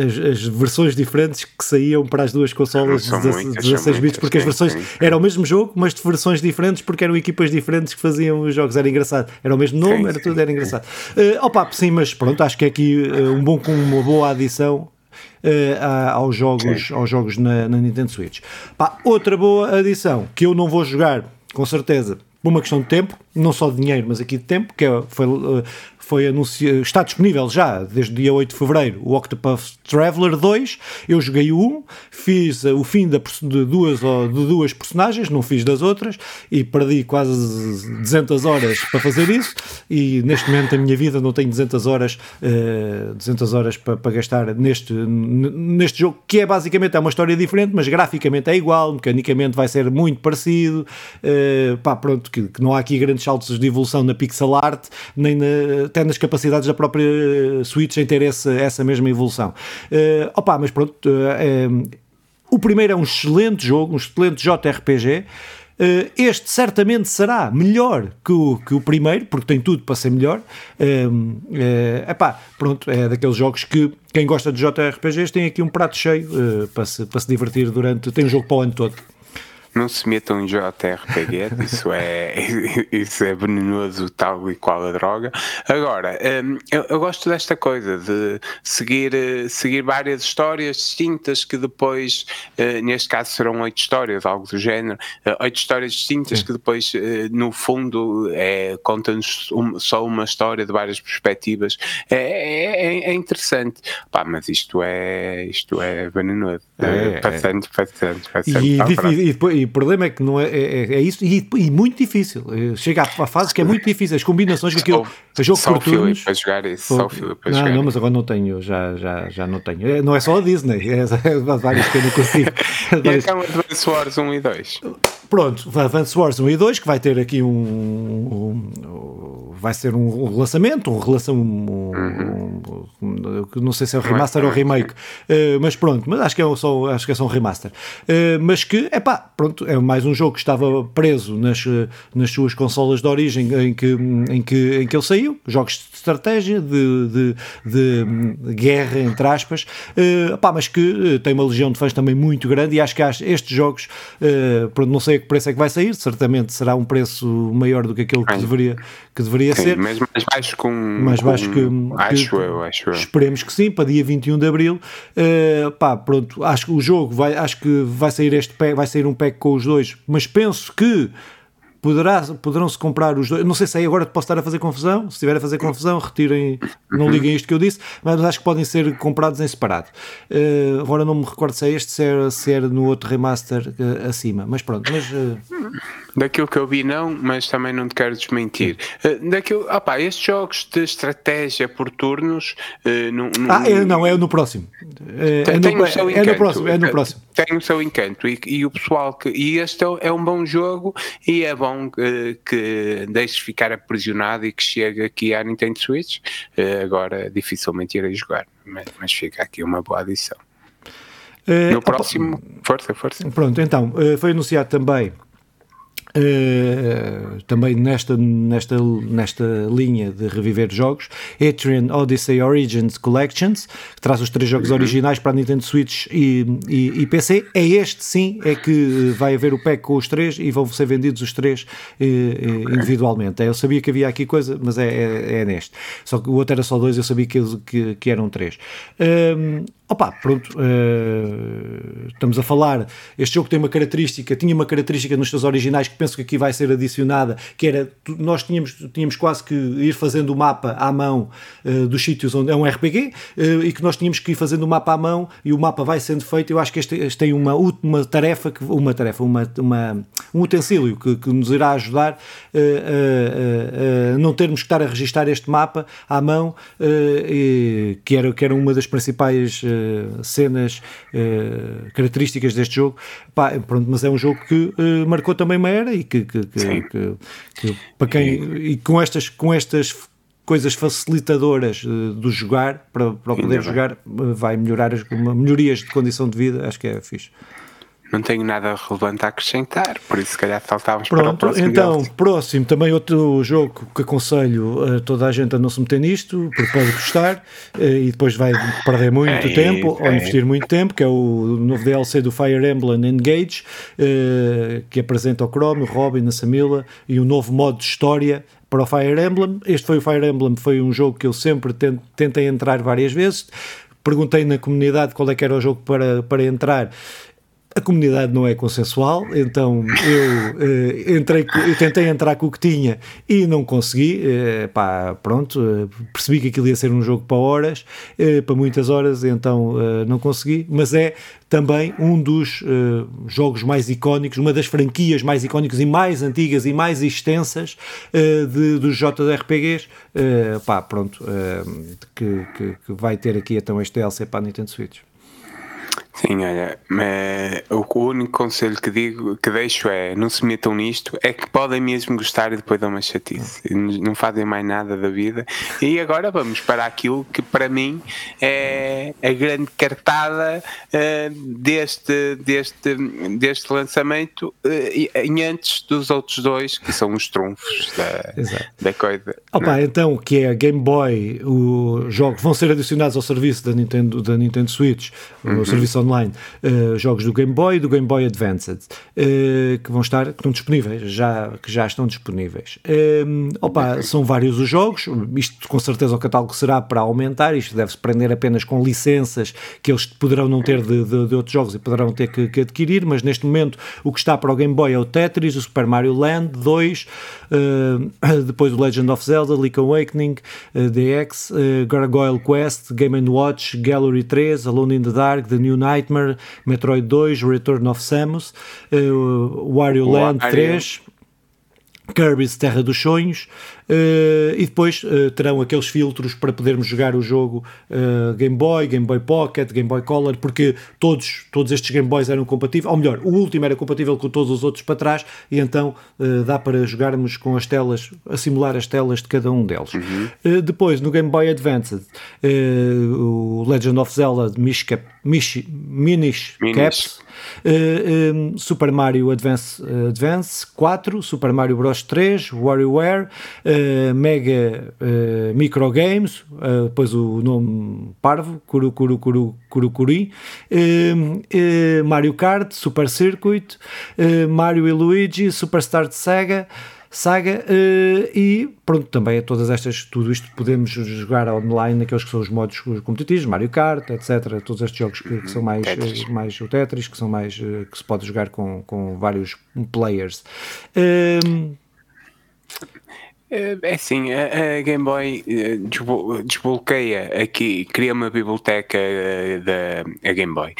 as, as, versões diferentes que saíam para as duas consolas de 16 bits, porque as versões sim, sim. era o mesmo jogo, mas de versões diferentes, porque eram equipas diferentes que faziam os jogos, era engraçado, era o mesmo nome, sim, era tudo, era engraçado. Uh, opa, sim, mas pronto, acho que é aqui um bom, uma boa adição Uh, aos jogos, aos jogos na, na Nintendo Switch. Pá, outra boa adição que eu não vou jogar, com certeza, por uma questão de tempo, não só de dinheiro, mas aqui de tempo, que é, foi, eh, foi anunciado, está disponível já desde o dia 8 de fevereiro o Octopath Traveler 2. Eu joguei o 1, fiz eh, o fim de duas, de duas personagens, não fiz das outras, e perdi quase 200 horas para fazer isso. E neste momento a minha vida não tem 200 horas, uh, 200 horas para, para gastar neste, neste jogo, que é basicamente é uma história diferente, mas graficamente é igual, mecanicamente vai ser muito parecido. Uh, pá, pronto, que, que não há aqui grandes saltos de evolução na pixel art, nem na, até nas capacidades da própria Switch em ter essa, essa mesma evolução. Uh, opa, mas pronto, uh, o primeiro é um excelente jogo, um excelente JRPG. Este certamente será melhor que o, que o primeiro, porque tem tudo para ser melhor. Uh, epá, pronto, é daqueles jogos que quem gosta de JRPGs tem aqui um prato cheio para, se, para se divertir durante. Tem um jogo para o ano todo não se metam em JRPG, isso é, [laughs] isso é venenoso tal e qual a droga. Agora, hum, eu, eu, gosto desta coisa de seguir, seguir várias histórias distintas que depois, eh, neste caso serão oito histórias, algo do género, eh, oito histórias distintas Sim. que depois, eh, no fundo, é, contam-nos só uma história de várias perspectivas. É, é, é interessante, Pá, mas isto é, isto é venenoso. É, passando, passando, passando. E, e, e, o problema é que não é, é, é isso e, e, muito difícil. Chega à fase que é muito difícil. As combinações que aquilo. Só, jogo só por turnos. para jogar isso. Só o Filipe para não, jogar não, mas agora não tenho. Já, já, já não tenho. É, não é só a Disney. [laughs] É, é vários que eu não consigo. [laughs] e então Advance Wars 1 e 2. Pronto, Advance Wars 1 e 2, que vai ter aqui um, um, um vai ser um, relançamento, um relação, um, não sei se é o remaster ou remake, uh, mas pronto, mas acho que é só, acho que é só um remaster. Uh, mas que, é pá, pronto, é mais um jogo que estava preso nas, nas suas consolas de origem em que, em que, em que ele saiu, jogos de estratégia, de, de, de guerra, entre aspas, uh, pá, mas que tem uma legião de fãs também muito grande e acho que estes jogos, uh, pronto, não sei a que preço é que vai sair, certamente será um preço maior do que aquele que deveria, que deveria Sim, ser. Mas mais baixo com. Mais baixo que. Acho que, eu, acho eu. Esperemos que sim, para dia 21 de Abril. Uh, pá, pronto, acho que o jogo vai, acho que vai sair este pack, vai sair um pack com os dois, mas penso que Poderá, poderão-se comprar os dois. Não sei se aí agora posso estar a fazer confusão. Se estiver a fazer confusão, retirem, não liguem isto que eu disse, mas acho que podem ser comprados em separado. Uh, agora não me recordo se é este, se era, se era no outro remaster uh, acima, mas pronto. Mas, uh... Daquilo que eu vi, não, mas também não te quero desmentir. Uh, daquilo, opa, estes jogos de estratégia por turnos. No, no, ah, é, não, é no próximo. É, tem, no, é, é, no próximo. É no próximo. Tem o seu encanto. E, e o pessoal que. E este é, é um bom jogo e é bom que, que deixes ficar aprisionado e que chegue aqui à Nintendo Switch. Uh, agora dificilmente irei jogar, mas, mas fica aqui uma boa adição. Uh, no próximo, força, força. Pronto, então, uh, foi anunciado também Uh, também nesta, nesta, nesta linha de reviver jogos, Etrian Odyssey Origins Collections, que traz os três jogos uhum. originais para a Nintendo Switch e, e, e, PC. É este sim, é que vai haver o pack com os três e vão ser vendidos os três uh, individualmente. Eu sabia que havia aqui coisa, mas é, é, é, neste. Só que o outro era só dois, eu sabia que, que, que eram três. Um, Opa, pronto, uh, estamos a falar. Este jogo tem uma característica, tinha uma característica nos seus originais que penso que aqui vai ser adicionada, que era nós tínhamos, tínhamos quase que ir fazendo o mapa à mão uh, dos sítios onde é um RPG uh, e que nós tínhamos que ir fazendo o mapa à mão e o mapa vai sendo feito. Eu acho que este, este tem uma, uma tarefa, uma tarefa, uma, uma um utensílio que, que nos irá ajudar a não termos que estar a registar este mapa à mão, e, que, era, que era uma das principais uh, cenas, uh, características deste jogo. Pá, pronto, mas é um jogo que uh, marcou também uma era e que, que, que, que, para quem e com estas com estas coisas facilitadoras do jogar para, para poder jogar vai melhorar as melhorias de condição de vida acho que é fixe não tenho nada relevante a acrescentar, por isso se calhar saltávamos Pronto, para o próximo. Então, próximo, também outro jogo que aconselho a toda a gente a não se meter nisto, porque pode gostar eh, e depois vai perder muito é tempo ou investir muito tempo, que é o novo DLC do Fire Emblem Engage, eh, que apresenta o Chrome, o Robin, a Samila e um novo modo de história para o Fire Emblem. Este foi o Fire Emblem, foi um jogo que eu sempre tentei entrar várias vezes. Perguntei na comunidade qual é que era o jogo para, para entrar a comunidade não é consensual, então eu, uh, entrei, eu tentei entrar com o que tinha e não consegui. Uh, pá, pronto, uh, percebi que aquilo ia ser um jogo para horas, para muitas horas, então não consegui. Mas é também um dos jogos mais icónicos, uma das franquias mais icónicas e mais antigas e mais extensas de, dos JRPGs. pá, pronto, que, que, que, vai ter aqui então este DLC para a Nintendo Switch. Sim, olha, o único conselho que digo, que deixo é não se metam nisto, é que podem mesmo gostar e depois dão uma chatice, não fazem mais nada da vida. E agora vamos para aquilo que para mim é a grande cartada uh, deste, deste, deste lançamento uh, em antes dos outros dois, que são os trunfos da, da coisa. Opa, então, que é a Game Boy, os jogos vão ser adicionados ao serviço da Nintendo, da Nintendo Switch, uhum. o serviço online uh, jogos do Game Boy e do Game Boy Advanced uh, que vão estar, que estão disponíveis, já, que já estão disponíveis. Uh, opa, são vários os jogos, isto com certeza o catálogo será para aumentar, isto deve-se prender apenas com licenças que eles poderão não ter de, de, de outros jogos e poderão ter que, que, adquirir, mas neste momento o que está para o Game Boy é o Tetris, o Super Mario Land 2, [coughs] depois o Legend of Zelda, Link Awakening, DX, Gargoyle Quest, Game Watch, Gallery 3, Alone in the Dark, The New Nightmare, Metroid 2, Return of Samus, uh, Wario Land 3. Kirby's Terra dos Sonhos e depois uh, terão aqueles filtros para podermos jogar o jogo uh, Game Boy, Game Boy Pocket, Game Boy Color, porque todos, todos estes Game Boys eram compatíveis, ou melhor, o último era compatível com todos os outros para trás e então dá para jogarmos com as telas, a simular as telas de cada um deles. Uhum. depois, no Game Boy Advance, o Legend of Zelda Mishcap, Mish, Minish, Minish. Caps Uh, eh, um, eh, Super Mario Advance, uh, Advance 4, Super Mario Bros 3, WarioWare, uh, Mega Micro Games, depois o nome parvo, Kuru Kuru Kuri, Mario Kart, Super Circuit, Mario e Luigi, Superstar de Sega, Saga uh, e pronto, também a todas estas, tudo isto podemos jogar online naqueles que são os modos competitivos, Mario Kart, etc. Todos estes jogos que, que são mais, Tetris. mais o Tetris, que são mais uh, que se pode jogar com, com vários players. Uh, é assim, a, Game Boy eh, desbloqueia aqui, cria uma biblioteca eh, da Game Boy.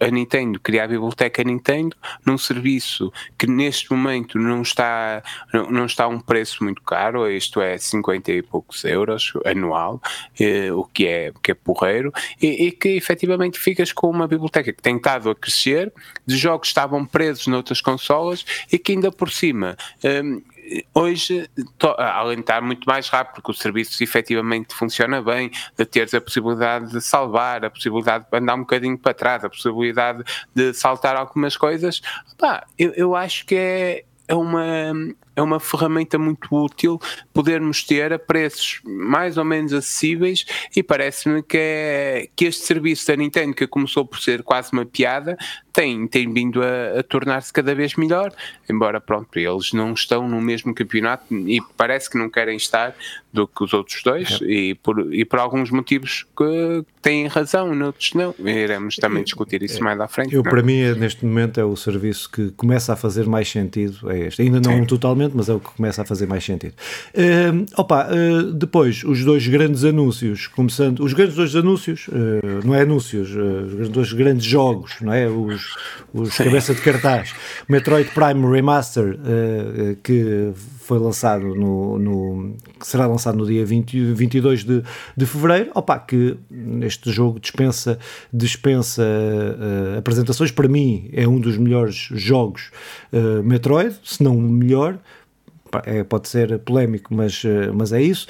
A, Nintendo cria a biblioteca Nintendo num serviço que neste momento não está, não, está a um preço muito caro, isto é 50 e poucos euros anual, eh, o que é, que é porreiro, e, e, que efetivamente ficas com uma biblioteca que tem estado a crescer, de jogos que estavam presos noutras consolas e que ainda por cima hoje, além de estar muito mais rápido, porque o serviço efetivamente funciona bem, de teres a possibilidade de salvar, a possibilidade de andar um bocadinho para trás, a possibilidade de saltar algumas coisas, pá, eu, eu acho que é, é uma, é uma ferramenta muito útil podermos ter a preços mais ou menos acessíveis e parece-me que, é, que este serviço da Nintendo, que começou por ser quase uma piada, tem, tem vindo a, a tornar-se cada vez melhor, embora pronto, eles não estão no mesmo campeonato e parece que não querem estar do que os outros dois é. e, por, e por alguns motivos que têm razão, noutros não. Iremos também discutir isso mais à frente. Eu, não? para mim, neste momento, é o serviço que começa a fazer mais sentido, é este. Ainda não Sim. totalmente provavelmente, mas é o que começa a fazer mais sentido. Uh, opa, uh, depois, os dois grandes anúncios, começando, os grandes dois anúncios, uh, não é anúncios, os dois grandes jogos, não é? Os, os cabeça de cartaz. Metroid Prime Remaster, que foi lançado no, no, que será lançado no dia 20, 22 de, de fevereiro, opa, que este jogo dispensa, dispensa uh, apresentações, para mim é um dos melhores jogos uh, Metroid, se não o melhor, é, pode ser polémico, mas, uh, mas é isso.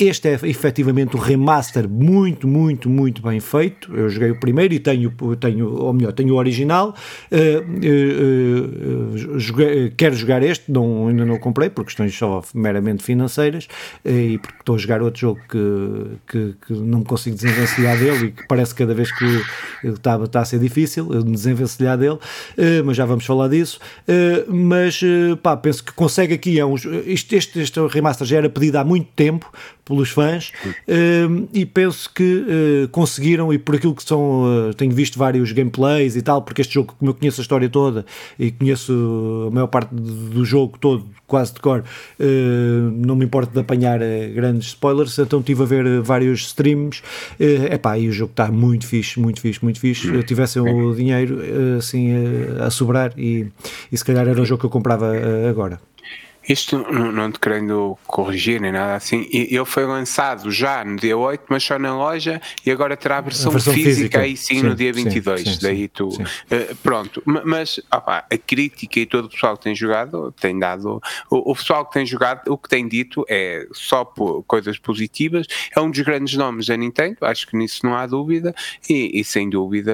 Este é efetivamente um remaster muito, muito, muito bem feito. Eu joguei o primeiro e tenho, tenho ou melhor, tenho o original. Uh, uh, uh, joguei, quero jogar este, não, ainda não o comprei por questões só meramente financeiras e porque estou a jogar outro jogo que, que, que, não me consigo desenvencilhar dele e que parece cada vez que está, está a ser difícil me desenvencilhar dele, mas já vamos falar disso. mas pá, penso que consegue aqui. É um, este, este, este remaster já era pedido há muito tempo pelos fãs uh, e penso que uh, conseguiram e por aquilo que são, uh, tenho visto vários gameplays e tal, porque este jogo, como eu conheço a história toda e conheço a maior parte do jogo todo, quase de cor, eh, não me importo de apanhar grandes spoilers, então estive a ver vários streams, uh, epá, e o jogo está muito fixe, muito fixe, muito fixe, se tivessem o dinheiro assim a sobrar e, e se calhar era o jogo que eu comprava agora. Isto não te querendo corrigir nem nada assim, ele foi lançado já no dia 8, mas só na loja e agora terá a versão, a versão física, física aí sim, sim, no dia 22. Sim, sim, daí tu. Uh, pronto, mas opa, a crítica e todo o pessoal que tem jogado tem dado. O, o, pessoal que tem jogado, o que tem dito é só por coisas positivas. É um dos grandes nomes da Nintendo, acho que nisso não há dúvida, e, e sem dúvida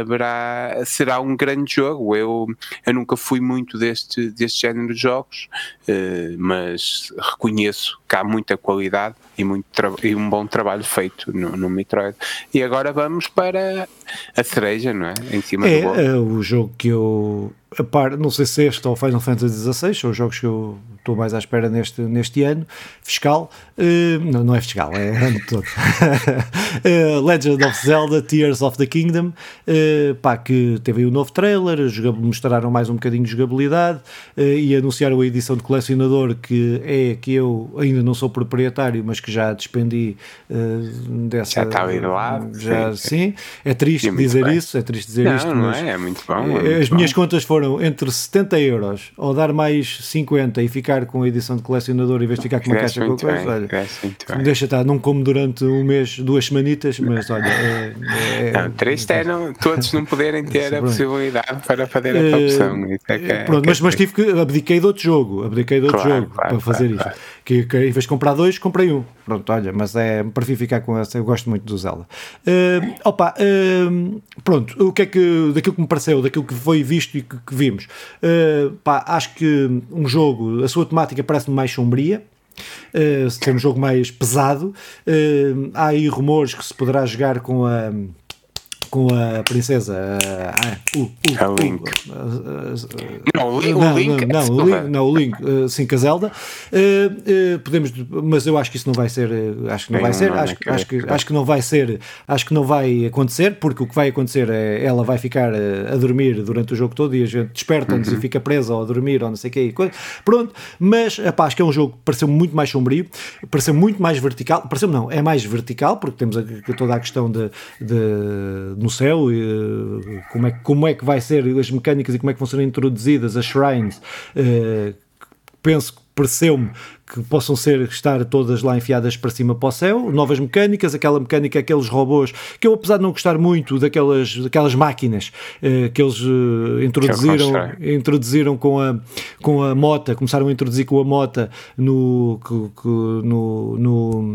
haverá, será um grande jogo. Eu, eu nunca fui muito deste, deste género de jogos. Eh, mas reconheço que há muita qualidade e, muito e um bom trabalho feito no, no, Metroid. E agora vamos para a cereja, não é? Em cima é, do bolo. É o jogo que eu. A par, não sei se este ou Final Fantasy XVI são os jogos que eu estou mais à espera neste, neste ano fiscal. Uh, não, não é fiscal, é ano todo. uh, [laughs] Legend of Zelda Tears of the Kingdom, uh, pá, que teve aí um novo trailer, mostraram mais um bocadinho de jogabilidade e anunciaram a edição de colecionador que é que eu ainda não sou proprietário, mas que já despendi dessa. Já está ali do lado. Já, sim. sim. É triste dizer bem. isso, é triste dizer não, isto. Não, mas, é, é muito bom. É muito as bom. minhas contas foram entre 70 euros ou dar mais 50 e ficar com a edição de colecionador em vez de ficar com uma caixa com coisa, olha, deixa estar, não como durante um mês, duas semanitas, mas olha. É, é, não, triste é não, todos não poderem ter a possibilidade para fazer a opção. É, é, pronto, mas, mas tive que abdiquei de outro jogo, abdiquei de outro claro, jogo claro, para fazer claro, isto. Que, que, em vez de comprar dois, comprei um. Pronto, olha, mas é prefiro ficar com essa, eu gosto muito do Zelda. Uh, opa, uh, pronto, o que é que daquilo que me pareceu, daquilo que foi visto e que, que vimos, uh, pá, acho que um jogo, a sua temática parece-me mais sombria. Uh, ser um jogo mais pesado. Há aí rumores que se poderá jogar com a com a princesa uh, uh, uh, a Link. não, o Link, não, o Link, não, não, o Link, não, o Link, sim, com a Zelda. Uh, podemos, mas eu acho que isso não vai ser, acho que não vai ser, acho, acho, que, acho que não vai ser, acho que não vai acontecer, porque o que vai acontecer é ela vai ficar a dormir durante o jogo todo e a gente desperta-nos uhum. e fica presa ou a dormir ou não sei o que, pronto, mas epá, acho que é um jogo que pareceu muito mais sombrio, pareceu muito mais vertical, pareceu não, é mais vertical, porque temos a, toda a questão de, de no céu, e, como, é, como é que vai ser as mecânicas e como é que vão ser introduzidas as shrines. Uh, penso que pareceu-me que possam ser estar todas lá enfiadas para cima para o céu, novas mecânicas, aquela mecânica, aqueles robôs, que eu apesar de não gostar muito daquelas, daquelas máquinas eh, que eles eh, introduziram, introduziram com a, com a mota, começaram a introduzir com a mota no, que, que, no, no,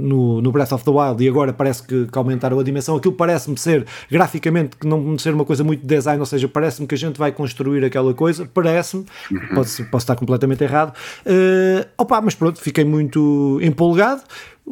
no, no, Breath of the Wild e agora parece que, que aumentaram a dimensão, aquilo parece-me ser graficamente que não ser uma coisa muito design, ou seja, parece-me que a gente vai construir aquela coisa, parece-me, uhum. posso, posso estar completamente errado, uh, Opa, mas pronto, fiquei muito empolgado,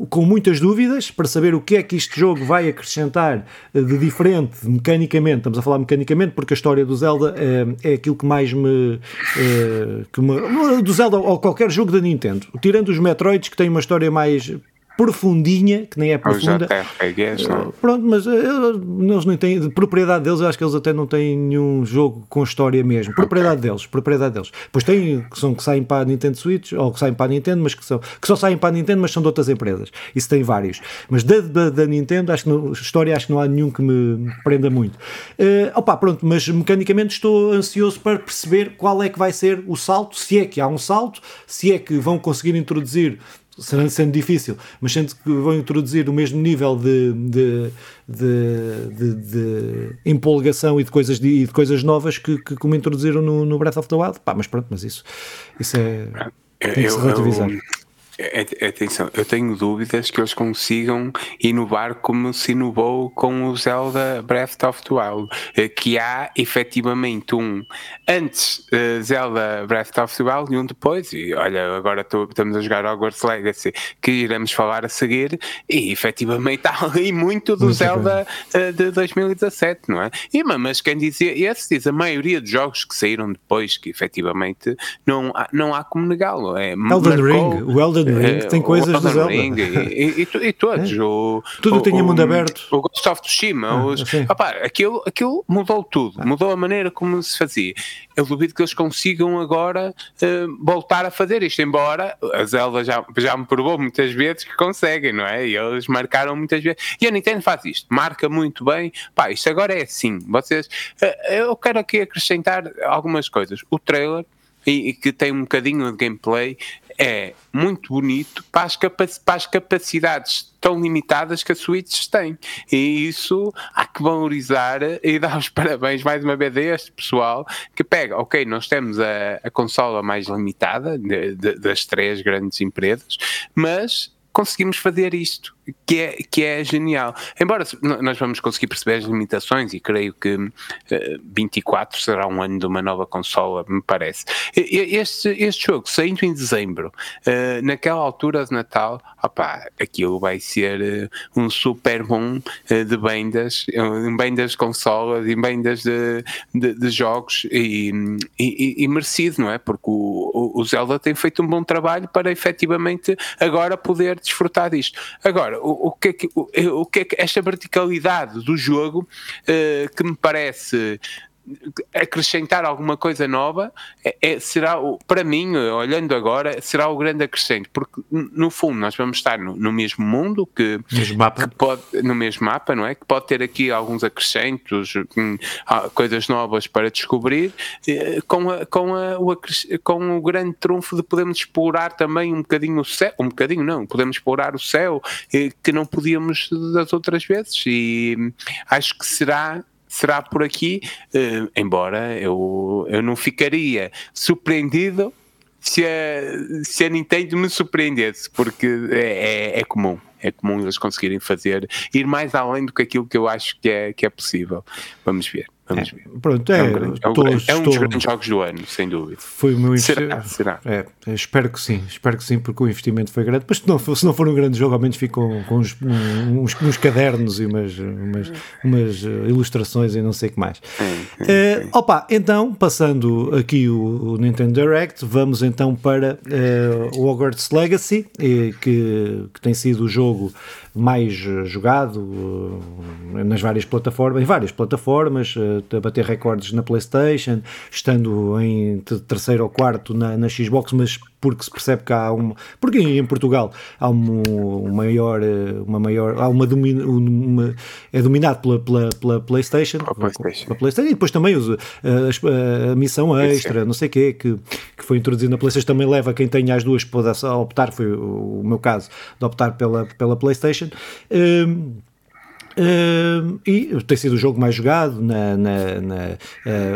com muitas dúvidas para saber o que é que este jogo vai acrescentar eh, de diferente mecanicamente. Estamos a falar mecanicamente porque a história do Zelda é, é aquilo que mais me, é, que me. do Zelda ou qualquer jogo da Nintendo, tirando os Metroids que têm uma história mais profundinha, que nem é profunda. JRPGs, não? Pronto, mas eles não têm, de propriedade deles, eu acho que eles até não têm nenhum jogo com história mesmo. Propriedade okay. deles, propriedade deles. Pois tem, que são que saem para a Nintendo Switch, ou que saem para a Nintendo, mas que, são, que só saem para a Nintendo, mas são de outras empresas. Isso tem vários. Mas da, da, da Nintendo, acho que não, história acho que não há nenhum que me prenda muito. Uh, opa, pronto, mas mecanicamente estou ansioso para perceber qual é que vai ser o salto, se é que há um salto, se é que vão conseguir introduzir sendo, sendo difícil, mas sendo que vão introduzir o mesmo nível de, de, de, de, de empolgação e de coisas, de, de coisas novas que, que como introduziram no, no Breath of the Wild. Pá, mas pronto, mas isso, isso é. Tem que se relativizar. Eu, é, é, atenção, eu tenho dúvidas que eles consigam inovar como se inovou com o Zelda Breath of the Wild, eh, que há efetivamente um antes uh, Zelda Breath of the Wild e um depois, e olha, agora estamos a jogar Hogwarts Legacy, que iremos falar a seguir, e efetivamente [laughs] há ali muito do muito Zelda uh, de 2017, não é? E, mas quem dizia, esse diz a maioria dos jogos que saíram depois, que efetivamente não há, não há como negá-lo. É, Elden marcou, Ring, o Elden Ring é, tem coisas do Zelda. Ring e, e, e, todos. É. O, tudo o, tinha mundo aberto. O Ghost of Tsushima. Ah, os, opa, aquilo, aquilo mudou tudo. Ah. Mudou a maneira como se fazia. Eu duvido que eles consigam agora uh, voltar a fazer isto, embora a Zelda já, já me provou muitas vezes que conseguem, não é? E eles marcaram muitas vezes. E a Nintendo faz isto, marca muito bem. Pá, isto agora é assim. Vocês, uh, eu quero aqui acrescentar algumas coisas. O trailer e, que tem um bocadinho de gameplay, é muito bonito para as, para as, capacidades tão limitadas que a Switch tem. E isso há que valorizar e [laughs] dar os parabéns mais uma vez a este pessoal que pega, ok, nós temos a, a consola mais limitada de, de, das três grandes empresas, mas conseguimos fazer isto que é, que é genial. Embora nós vamos conseguir perceber as limitações e creio que uh, eh, 24 será um ano de uma nova consola, me parece. Este, este jogo, saindo em dezembro, uh, naquela altura de Natal, opá, aquilo vai ser uh, um super bom de vendas, em vendas de consolas, em vendas de, de, de jogos e, e, e, merecido, não é? Porque o, o Zelda tem feito um bom trabalho para efetivamente agora poder desfrutar disto. Agora, o, o, que, é que, o, o que é que esta verticalidade do jogo uh, que me parece acrescentar alguma coisa nova é, é, será para mim olhando agora será o grande acrescente porque no fundo nós vamos estar no, no mesmo mundo que, mesmo mapa. que pode no mesmo mapa não é que pode ter aqui alguns acrescentos hum, coisas novas para descobrir eh, com a, com a, o, com o grande trunfo de podermos explorar também um bocadinho o céu um bocadinho não podemos explorar o céu eh, que não podíamos das outras vezes e hum, acho que será será por aqui, uh, embora eu, eu não ficaria surpreendido se a, se a Nintendo me surpreendesse, porque é, é, é comum é comum eles conseguirem fazer, ir mais além do que aquilo que eu acho que é, que é possível. Vamos ver. Vamos ver. Pronto, é, é, um, grande, é, um, é um dos grandes jogos do ano, sem dúvida. Foi o meu investimento. Será? será? É, espero que sim, espero que sim, porque o investimento foi grande. Mas se não, se não for um grande jogo, ao menos ficam com uns, uns, uns, cadernos e umas, umas, umas eh, ilustrações e não sei o que mais. É, uh, opa, então, passando aqui o, o, Nintendo Direct, vamos então para uh, o Hogwarts Legacy, que, que tem sido o jogo mais jogado uh, nas várias plataformas, em várias plataformas, uh, a bater recordes na PlayStation, estando em terceiro ou quarto na, na Xbox, mas porque se percebe que há uma. Porque em Portugal há uma, uma maior. Uma maior há uma, uma é dominado pela, pela, pela PlayStation, PlayStation. Pela PlayStation. E depois também os, a, a, missão extra, não sei o quê, que, que foi introduzida na PlayStation, também leva quem tenha as duas para optar, foi o, o meu caso, de optar pela, pela PlayStation. Um, Uh, e tem sido o jogo mais jogado na, na, na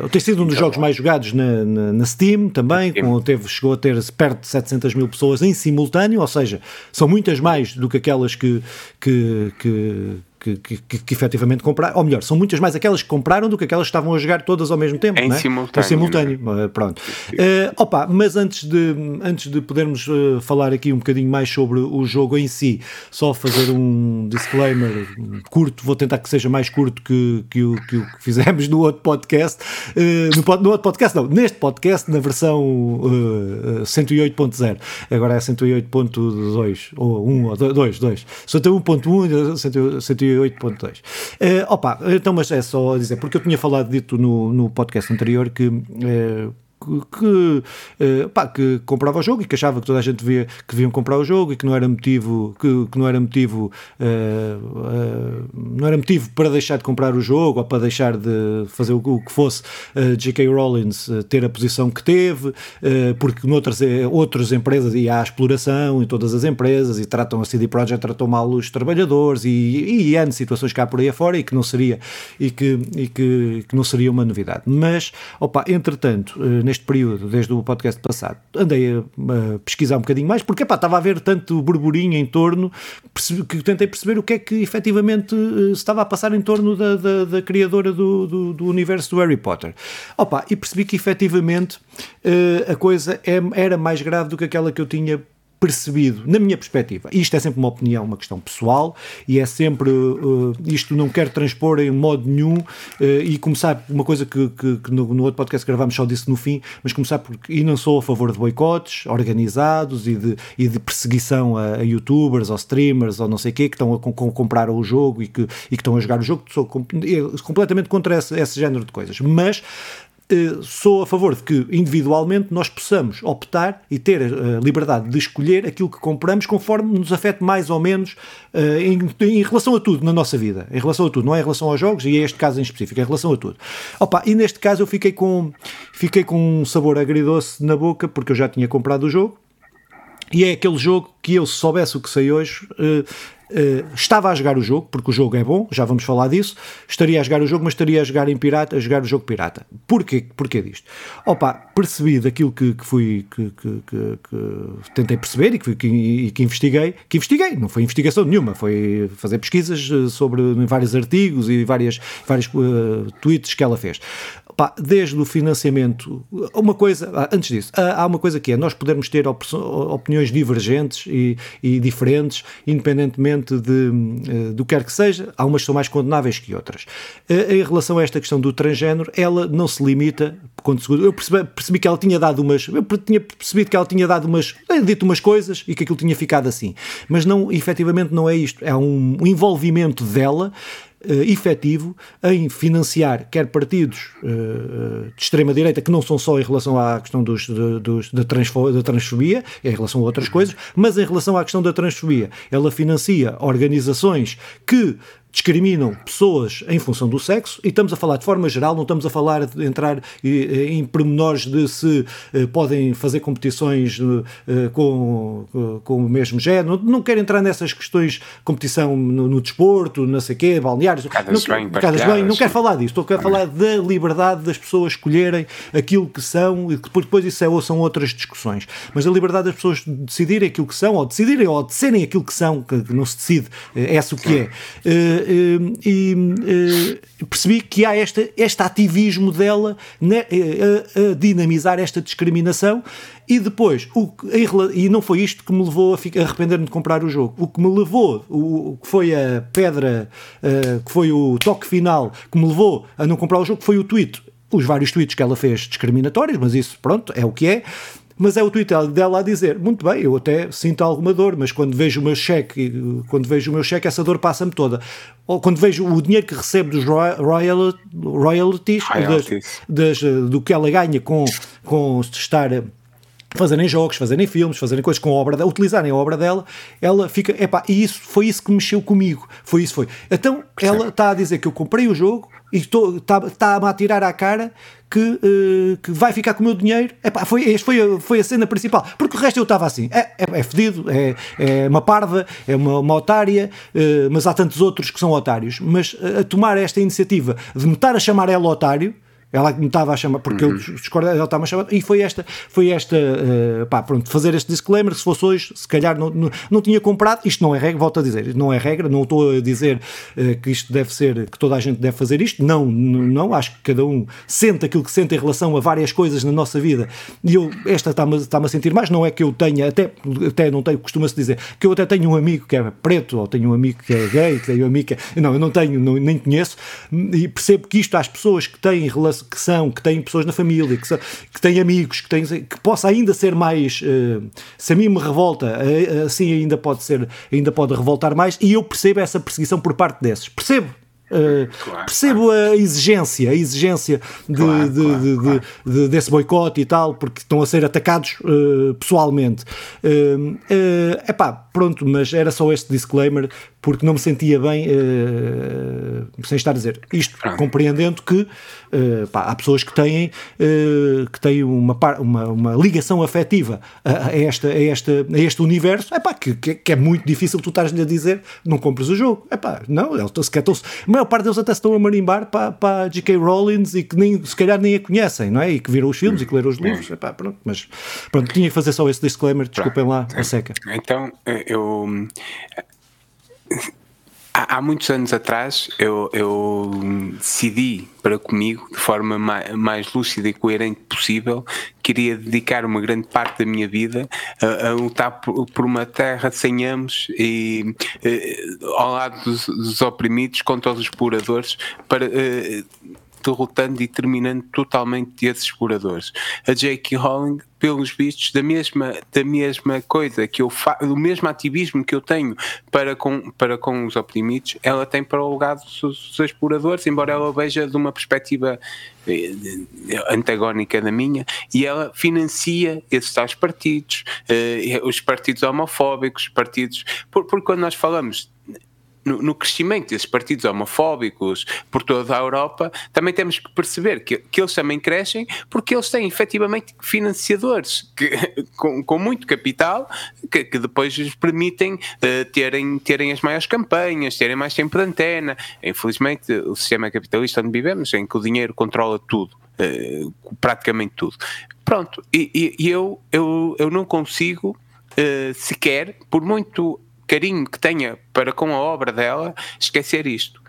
uh, tem sido um dos jogos mais jogados na, na, na Steam também, com, teve, chegou a ter perto de 700 mil pessoas em simultâneo, ou seja, são muitas mais do que aquelas que, que, que que, que, que, que efetivamente compraram, ou melhor, são muitas mais aquelas que compraram do que aquelas que estavam a jogar todas ao mesmo tempo. Em não é? simultâneo. Em simultâneo, né? pronto. Uh, opa, mas antes de, antes de podermos uh, falar aqui um bocadinho mais sobre o jogo em si, só fazer um disclaimer curto, vou tentar que seja mais curto que, que, o, que, o que fizemos no outro podcast, uh, no, no, outro podcast não, neste podcast, na versão uh, 108.0, agora é 108.2, ou 1, ou 2, 2, 101.1, 108.2, 8.2. Uh, eh, opa, então, mas é só dizer, porque eu tinha falado dito no, no podcast anterior que. Uh, que, uh, pá, que comprava o jogo e que achava que toda a gente via que deviam comprar o jogo e que não era motivo que, que não era motivo uh, uh, não era motivo para deixar de comprar o jogo ou para deixar de fazer o, o que fosse J.K. Rowling ter a posição que teve porque noutras outras empresas e há exploração em todas as empresas e tratam a CD Projekt tratam mal os trabalhadores e, e, e há situações cá por aí afora e que não seria e que, e que, que não seria uma novidade mas opa, entretanto neste período, desde o podcast passado, andei a, a pesquisar um bocadinho mais, porque epá, estava a haver tanto burburinho em torno que tentei perceber o que é que efetivamente uh, estava a passar em torno da, da, da criadora do, do, do, universo do Harry Potter. Opa, e percebi que efetivamente uh, a coisa é, era mais grave do que aquela que eu tinha percebido, na minha perspectiva. Isto é sempre uma opinião, uma questão pessoal e é sempre. Uh, isto não quero transpor em modo nenhum uh, e começar. Uma coisa que, que, que no, no, outro podcast gravámos só disse no fim, mas começar porque. E não sou a favor de boicotes organizados e de, e de perseguição a, a youtubers ou streamers ou não sei o quê que estão a, com, comprar o jogo e que, e que estão a jogar o jogo. Sou completamente contra esse, esse género de coisas. Mas sou a favor de que individualmente nós possamos optar e ter a liberdade de escolher aquilo que compramos conforme nos afete mais ou menos eh, em, em, relação a tudo na nossa vida. Em relação a tudo, não é em relação aos jogos e é este caso em específico, é em relação a tudo. Opa, e neste caso eu fiquei com, fiquei com um sabor agridoce na boca porque eu já tinha comprado o jogo. E é aquele jogo que eu, se soubesse o que sei hoje, uh, Uh, estava a jogar o jogo, porque o jogo é bom, já vamos falar disso. Estaria a jogar o jogo, mas estaria a jogar em pirata, a jogar o jogo pirata. Porquê, porquê disto? Opa, percebi daquilo que, que fui que, que, que, tentei perceber e que, que, que investiguei, que investiguei, não foi investigação nenhuma, foi fazer pesquisas eh, sobre vários artigos e várias, vários uh, tweets que ela fez. Pá, desde o financiamento, uma coisa, ah, antes disso, há uma coisa que é nós podermos ter opiniões divergentes e, e diferentes, independentemente de, eh, do que quer que seja, há umas que são mais condenáveis que outras. Eh, em relação a esta questão do transgénero, ela não se limita, eu percebi, percebi que ela tinha dado umas, eu tinha percebido que ela tinha dado umas, eh, dito umas coisas e que aquilo tinha ficado assim, mas não, efetivamente não é isto, é um envolvimento dela uh, efetivo em financiar quer partidos uh, de extrema-direita, que não são só em relação à questão dos, de, dos, da, transfo, da transfobia, em relação a outras coisas, mas em relação à questão da transfobia. Ela financia organizações que discriminam pessoas em função do sexo, e estamos a falar de forma geral, não estamos a falar de entrar em pormenores de se eh, podem fazer competições eh, com, com o mesmo género, não quero entrar nessas questões, competição no, no desporto, não sei o quê, balneários, não, bem, bem, não quero falar disso, estou a falar da liberdade das pessoas escolherem aquilo que são, e depois, depois isso é, são outras discussões, mas a liberdade das pessoas decidirem aquilo que são, ou decidirem, ou de serem aquilo que são, que não se decide, é esse o que é e uh, percebi que há este, este ativismo dela né, a, a, dinamizar esta discriminação e depois, o, e não foi isto que me levou a, arrepender-me de comprar o jogo. O que me levou, o, que foi a pedra, uh, que foi o toque final que me levou a não comprar o jogo, foi o tweet. Os vários tweets que ela fez discriminatórios, mas isso, pronto, é o que é mas é o tweet dela a dizer, muito bem, eu até sinto alguma dor, mas quando vejo o meu cheque, quando vejo o meu cheque, essa dor passa-me toda. Ou quando vejo o dinheiro que recebo dos royal, royalties, das, das, do que ela ganha com, com estar fazerem jogos, fazerem filmes, fazerem coisas com a obra dela, utilizarem a obra dela, ela fica, epá, e isso foi isso que mexeu comigo, foi isso, foi. Então, ela está a dizer que eu comprei o jogo e está-me tá a tirar à cara que, uh, que vai ficar com o meu dinheiro. Epá, foi, este foi, foi a cena principal. Porque o resto eu estava assim. É, é, é fedido, é, é uma parva, é uma, uma otária, uh, mas há tantos outros que são otários. Mas uh, a tomar esta iniciativa de me estar a chamar ela otário, Ela me estava a chamar, porque uhum. eu discordei, ela estava a chamar, e foi esta, foi esta, uh, pá, pronto, fazer este disclaimer, se fosse hoje, se calhar não, não, não, tinha comprado, isto não é regra, volto a dizer, não é regra, não estou a dizer uh, que isto deve ser, que toda a gente deve fazer isto, não, não, acho que cada um sente aquilo que sente em relação a várias coisas na nossa vida, e eu, esta está-me está a sentir mais, não é que eu tenha, até, até não tenho, costuma-se dizer, que eu até tenho um amigo que é preto, ou tenho um amigo que é gay, que tenho um amigo que é, não, eu não tenho, não, nem conheço, e percebo que isto às pessoas que têm relação que são, que têm pessoas na família, que, são, que têm amigos, que, têm, que possa ainda ser mais. Uh, se a mim me revolta, uh, assim ainda pode ser, ainda pode revoltar mais, e eu percebo essa perseguição por parte desses. Percebo, Uh, claro, percebo claro. a exigência, a exigência de, claro, de, de, desse boicote e tal, porque estão a ser atacados uh, pessoalmente. Uh, uh, epá, pronto, mas era só este disclaimer porque não me sentia bem, uh, sem estar a dizer isto, ah. compreendendo que uh, pá, há pessoas que têm, uh, que têm uma, uma, uma ligação afetiva a, a, esta, a, esta, a este universo, epá, que, que, é muito difícil tu estares-lhe a dizer não compres o jogo. Epá, não, eles, se calhar, a maior parte deles até se estão a marimbar para, para J.K. Rowling e que nem, se calhar nem a conhecem, não é? E que viram os filmes e que leram os livros. Epá, pronto, mas pronto, tinha que fazer só esse disclaimer, desculpem lá a seca. Então, eu Há, muitos anos atrás eu, eu, decidi para comigo, de forma mais, mais, lúcida e coerente possível, queria dedicar uma grande parte da minha vida a, a lutar por, por, uma terra sem amos e eh, ao lado dos, dos, oprimidos contra os exploradores para eh, derrotando e terminando totalmente esses exploradores. A J.K. Rowling, pelos vistos, da mesma, da mesma coisa que eu faço, do mesmo ativismo que eu tenho para com, para com os oprimidos, ela tem para o legado dos, exploradores, embora ela veja de uma perspectiva eh, antagónica da minha, e ela financia esses tais partidos, eh, os partidos homofóbicos, partidos. Porque quando nós falamos no, no, crescimento desses partidos homofóbicos por toda a Europa, também temos que perceber que, que eles também crescem porque eles têm efetivamente financiadores que, [laughs] com, com muito capital que, que depois lhes permitem uh, terem, terem as maiores campanhas, terem mais tempo de antena. Infelizmente, o sistema capitalista onde vivemos, em que o dinheiro controla tudo, uh, praticamente tudo. Pronto, e, e, e eu, eu, eu não consigo uh, sequer, por muito carinho que tenha para com a obra dela, esquecer isto.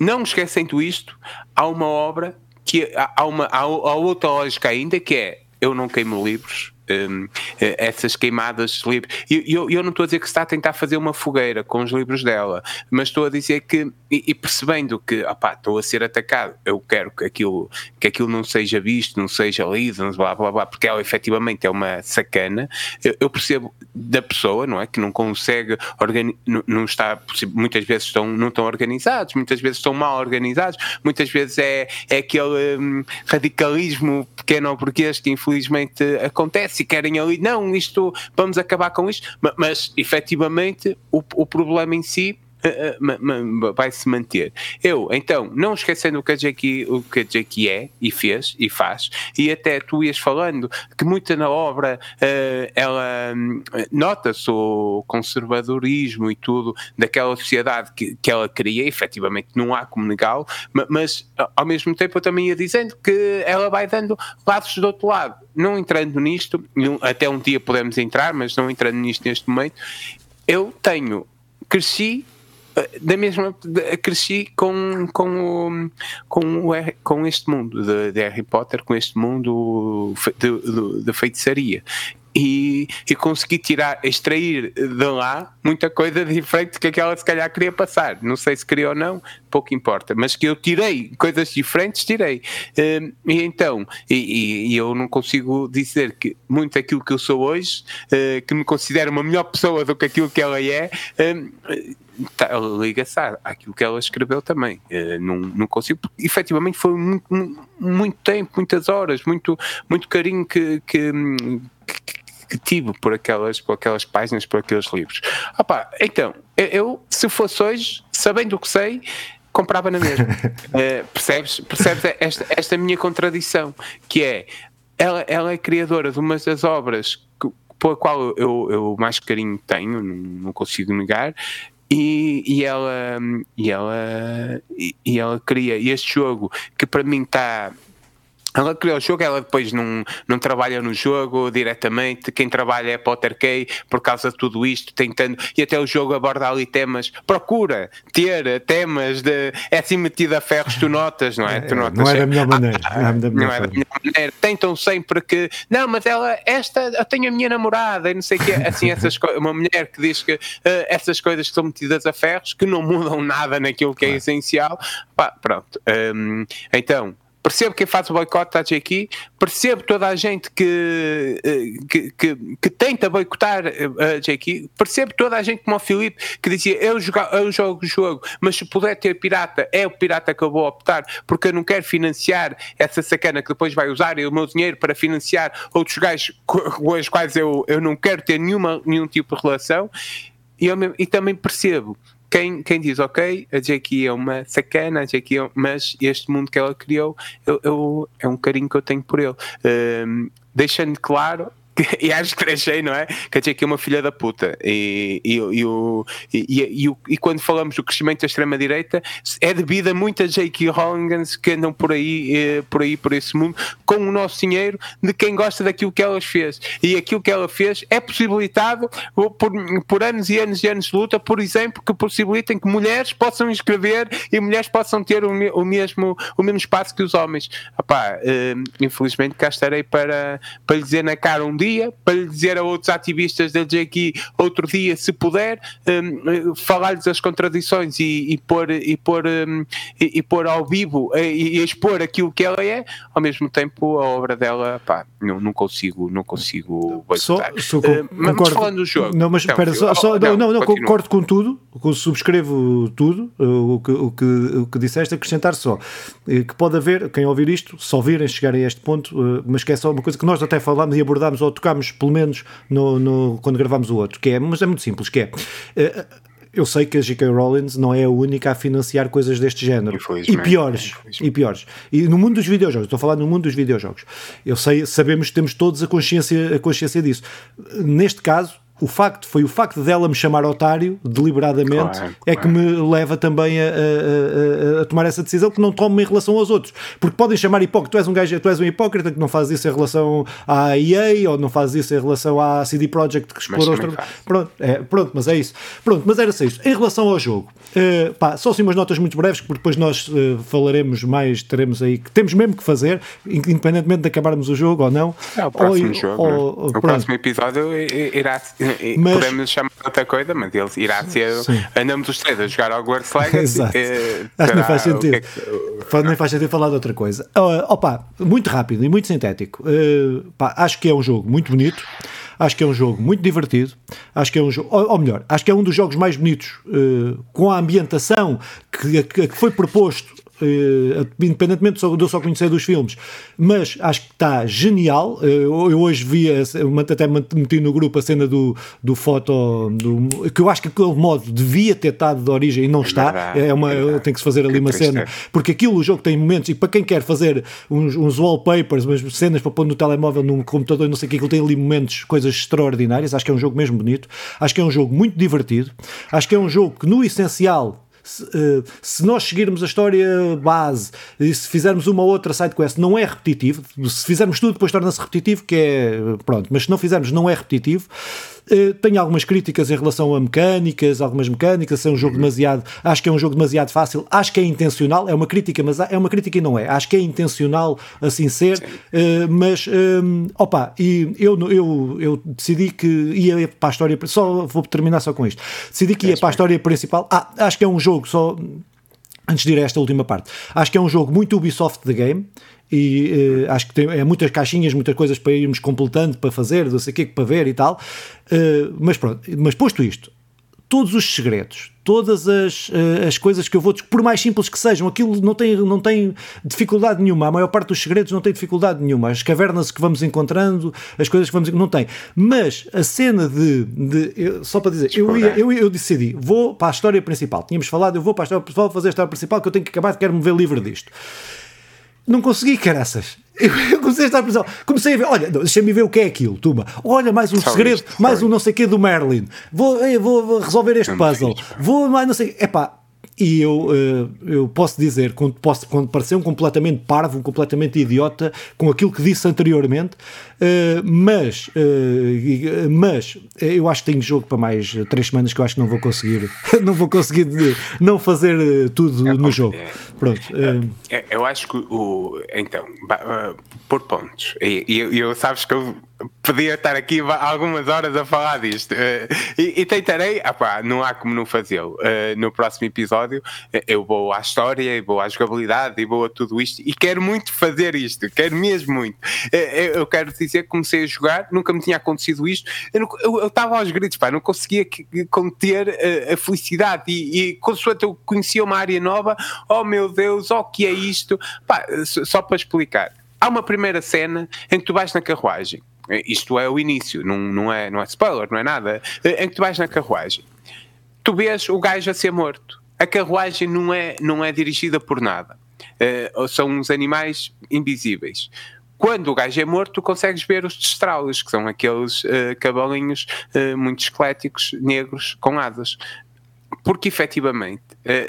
Não esquecendo isto, há uma obra que há, uma, há, há outra lógica ainda que é eu não queimo livros, um, eh, essas queimadas de livros. E eu, eu, não estou a dizer que está a tentar fazer uma fogueira com os livros dela, mas estou a dizer que, e, e percebendo que opá, estou a ser atacado, eu quero que aquilo, que aquilo não seja visto, não seja lido, blá blá blá, porque ela efetivamente é uma sacana. Eu, eu percebo da pessoa, não é? Que não consegue, organi não, não está, muitas vezes estão, não estão organizados, muitas vezes estão mal organizados, muitas vezes é, é aquele um, radicalismo pequeno burguês que infelizmente acontece se querem ali, não, isto, vamos acabar com isto, mas, mas efetivamente o, o problema em si vai se manter. Eu, então, não esquecendo o que a Jackie, o que a Jackie é e fez e faz, e até tu ias falando que muita na obra uh, ela hum, nota-se o conservadorismo e tudo daquela sociedade que, que ela cria, efetivamente não há como negá-lo, mas ao mesmo tempo eu também ia dizendo que ela vai dando lados do outro lado não entrando nisto, até um dia podemos entrar, mas não entrando nisto neste momento, eu tenho, cresci eh, da mesma cresci com com o, com, o, com este mundo de, de Harry Potter com este mundo da feitiçaria e, e consegui tirar, extrair de lá muita coisa diferente que aquela se calhar queria passar. Não sei se queria ou não, pouco importa, mas que eu tirei coisas diferentes, tirei. Um, e então, e, e, eu não consigo dizer que muito aquilo que eu sou hoje, uh, que me considero uma melhor pessoa do que aquilo que ela é. Um, tá, liga-se àquilo que ela escreveu também. Uh, não, não consigo, porque efetivamente foi muito, muito tempo, muitas horas, muito, muito carinho que, que, que que tive por aquelas, por aquelas páginas, por aqueles livros. Opa, então, eu, se fosse hoje, sabendo o que sei, comprava na mesma. uh, [laughs] percebes percebes esta, esta minha contradição, que é, ela, ela é criadora de uma das obras que, pela qual eu, eu mais carinho tenho, não, não consigo negar, e, e, ela e ela e, ela cria este jogo que para mim está ela criou o jogo, ela depois não, não trabalha no jogo diretamente, quem trabalha é Potter Kay por causa de tudo isto, tentando, e até o jogo aborda ali temas, procura ter temas de, é assim metido a ferros, tu notas, não é? Tu notas, não é da melhor maneira. Ah, não, é da melhor, não é da melhor maneira. Tentam sempre que, não, mas ela, esta, eu tenho a minha namorada e não sei o que, assim, essas uma mulher que diz que uh, essas coisas que são metidas a ferros, que não mudam nada naquilo que é essencial, pá, pronto. Um, então, percebo quem faz o boicote à JQ, percebo toda a gente que, eh, que, que, que tenta boicotar eh, a JQ, percebo toda a gente como o Filipe que dizia eu, jogo, eu jogo o jogo, mas se puder ter pirata, é o pirata que eu vou optar, porque eu não quero financiar essa sacana que depois vai usar o meu dinheiro para financiar outros gajos com os quais eu, eu não quero ter nenhuma, nenhum tipo de relação. E, eu, e também percebo quem, quem diz, ok, a Jackie é uma sacana, a Jackie é, mas este mundo que ela criou eu, eu, é um carinho que eu tenho por ele. Um, deixando claro [laughs] e acho que achei, não é? Que a Jake é uma filha da puta. E, e, e, e, e, e, quando falamos do crescimento da extrema-direita, é devido a muitas J.K. Rowlingans que andam por aí, eh, por aí, por esse mundo, com o nosso dinheiro de quem gosta daquilo que elas fez. E aquilo que ela fez é possibilitado por, por anos e anos e anos de luta, por exemplo, que possibilitem que mulheres possam escrever e mulheres possam ter o, o mesmo, o mesmo espaço que os homens. Eh, infelizmente cá estarei para, para lhe dizer na cara um dia dia, para lhe dizer a outros ativistas da JQ outro dia, se puder, um, falar-lhes as contradições e, e pôr, e, pôr, um, e, e, pôr ao vivo e, e, expor aquilo que ela é, ao mesmo tempo a obra dela, pá, não, não consigo, não consigo só, só com, uh, mas concordo, falando do jogo. Não, mas então, espera, só, só, não, não, não concordo com tudo, subscrevo tudo o que, o, que, o que disseste, acrescentar só eh, que pode haver, quem ouvir isto, só virem chegar a este ponto, eh, mas que é só uma coisa que nós até falámos e abordámos ao tocámos pelo menos no, no, quando gravámos o outro, que é, mas é muito simples, que é uh, eu sei que a J.K. Rowling não é a única a financiar coisas deste género. E piores. E piores. E no mundo dos videojogos, estou a falar no mundo dos videojogos. Eu sei, sabemos, temos todos a consciência, a consciência disso. Neste caso, o facto foi o facto dela me chamar otário deliberadamente claro, é que me leva também a, a, a, a, tomar essa decisão que não tomo em relação aos outros. Porque podem chamar hipócrita tu és um gajo tu és um hipócrita que não fazes isso em relação à EA ou não fazes isso em relação à CD Projekt que explorou os pronto, é, pronto mas é isso. Pronto mas era isso. Em relação ao jogo uh, pá, só assim umas notas muito breves porque depois nós uh, falaremos mais teremos aí que temos mesmo que fazer independentemente de acabarmos o jogo ou não. É o próximo ou, jogo ou, né? o próximo episódio irá mas... podemos chamar outra coisa, mas ele irá ser. Sim. Andamos os três a jogar Hogwarts Legacy. [laughs] Exato. Eh, Acho que não faz sentido. Que é que... Nem faz sentido falar de outra coisa. Uh, opa, muito rápido e muito sintético. Uh, pá, acho que é um jogo muito bonito. Acho que é um jogo muito divertido. Acho que é um jogo, ou, ou melhor, acho que é um dos jogos mais bonitos uh, com a ambientação que, que foi proposto Uh, independentemente de eu só conhecer dos filmes, mas acho que está genial. Uh, eu hoje vi, até meti no grupo a cena do, do foto, do, que eu acho que aquele modo devia ter estado de origem e não é está. Verdade, é uma, é tem que se fazer ali uma cena, porque aquilo o jogo tem momentos, e para quem quer fazer uns, uns wallpapers, umas cenas para pôr no telemóvel, num computador, não sei o que, aquilo tem ali momentos, coisas extraordinárias. Acho que é um jogo mesmo bonito, acho que é um jogo muito divertido, acho que é um jogo que, no essencial, se, uh, se, nós seguirmos a história base e se fizermos uma outra side quest, não é repetitivo. Se fizermos tudo, depois torna-se repetitivo, que é pronto, mas se não fizermos, não é repetitivo. Uh, tenho algumas críticas em relação a mecânicas, algumas mecânicas, é um jogo demasiado, acho que é um jogo demasiado fácil, acho que é intencional, é uma crítica, mas é uma crítica e não é, acho que é intencional assim ser, uh, mas um, opa, e eu, eu, eu decidi que ia para a história, só vou terminar só com isto, decidi que ia para a história principal, ah, acho que é um jogo só antes de ir a esta última parte, acho que é um jogo muito Ubisoft the game e uh, acho que tem é muitas caixinhas, muitas coisas para irmos completando, para fazer, não sei o que, para ver e tal. Uh, mas pronto, mas posto isto, todos os segredos, todas as, uh, as coisas que eu vou, por mais simples que sejam, aquilo não tem, não tem dificuldade nenhuma. A maior parte dos segredos não tem dificuldade nenhuma. As cavernas que vamos encontrando, as coisas que vamos não tem. Mas a cena de, de eu, só para dizer, eu, ia, eu, eu decidi, vou para a história principal. Tínhamos falado, eu vou para a história principal fazer a história principal que eu tenho que acabar, quero me ver livre disto. Não consegui, caraças. Eu comecei a estar prisão. Comecei a ver, olha, deixa-me ver o que é aquilo, Tuma. Olha, mais um segredo, mais um não sei o quê do Merlin. Vou, vou resolver este puzzle. Vou mais não sei. Epá, e eu, eu posso dizer, quando, posso, quando parecer um completamente parvo, um completamente idiota com aquilo que disse anteriormente, mas, mas eu acho que tenho jogo para mais três semanas que eu acho que não vou conseguir, [laughs] não vou conseguir não fazer tudo é no jogo. Pronto. Eu acho que o. Então, por pontos, e, e eu sabes que eu podia estar aqui algumas horas a falar disto uh, e, e, tentarei, ah não há como não fazê-lo. Uh, no próximo episódio uh, eu vou à história, vou à jogabilidade e vou a tudo isto e quero muito fazer isto, quero mesmo muito. eu quero dizer que comecei a jogar, nunca me tinha acontecido isto, eu estava aos gritos, pá, não conseguia conter a felicidade e, e consoante eu conhecia uma área nova, oh meu Deus, oh que é isto, pá, só para explicar. Há uma primeira cena em que tu vais na carruagem isto é o início, não, não, é, não é spoiler, não é nada. É, em que tu vais na carruagem, tu vês o gajo a ser morto. A carruagem não é, não é dirigida por nada. Uh, são uns animais invisíveis. Quando o gajo é morto, tu consegues ver os destralos, que são aqueles uh, uh, muito esqueléticos, negros, com asas. Porque efetivamente,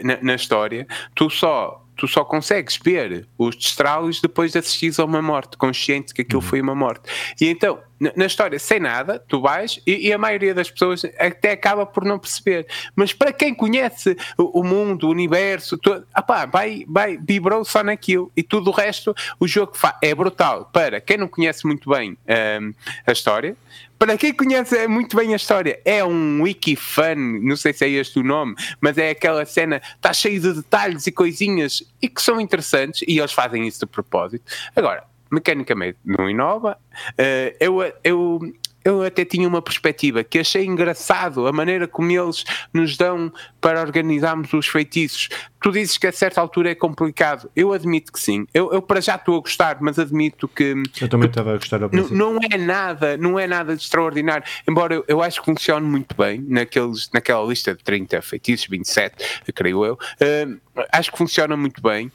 na, na história, tu só tu só consegues ver os destralos depois de assistires a uma morte, consciente que aquilo uhum. foi uma morte. E então, na história, sem nada, tu vais e, e, a maioria das pessoas até acaba por não perceber. Mas para quem conhece o, o mundo, o universo, todo, apá, vai, vai, vibrou só naquilo e tudo o resto, o jogo é brutal. Para quem não conhece muito bem um, a história, para quem conhece muito bem a história, é um wiki fan, não sei se é este o nome, mas é aquela cena, está cheio de detalhes e coisinhas e que são interessantes e eles fazem isso de propósito. Agora, mecanicamente não inova. Uh, eu, eu, eu até tinha uma perspectiva que achei engraçado a maneira como eles nos dão para organizarmos os feitiços. Tu dizes que a certa altura é complicado. Eu admito que sim. Eu, eu para já estou a gostar, mas admito que. Eu também estava a gostar ao Não é nada, não é nada de extraordinário. Embora eu, eu acho que funcione muito bem naqueles, naquela lista de 30 feitiços, 27, creio eu. Uh, acho que funciona muito bem.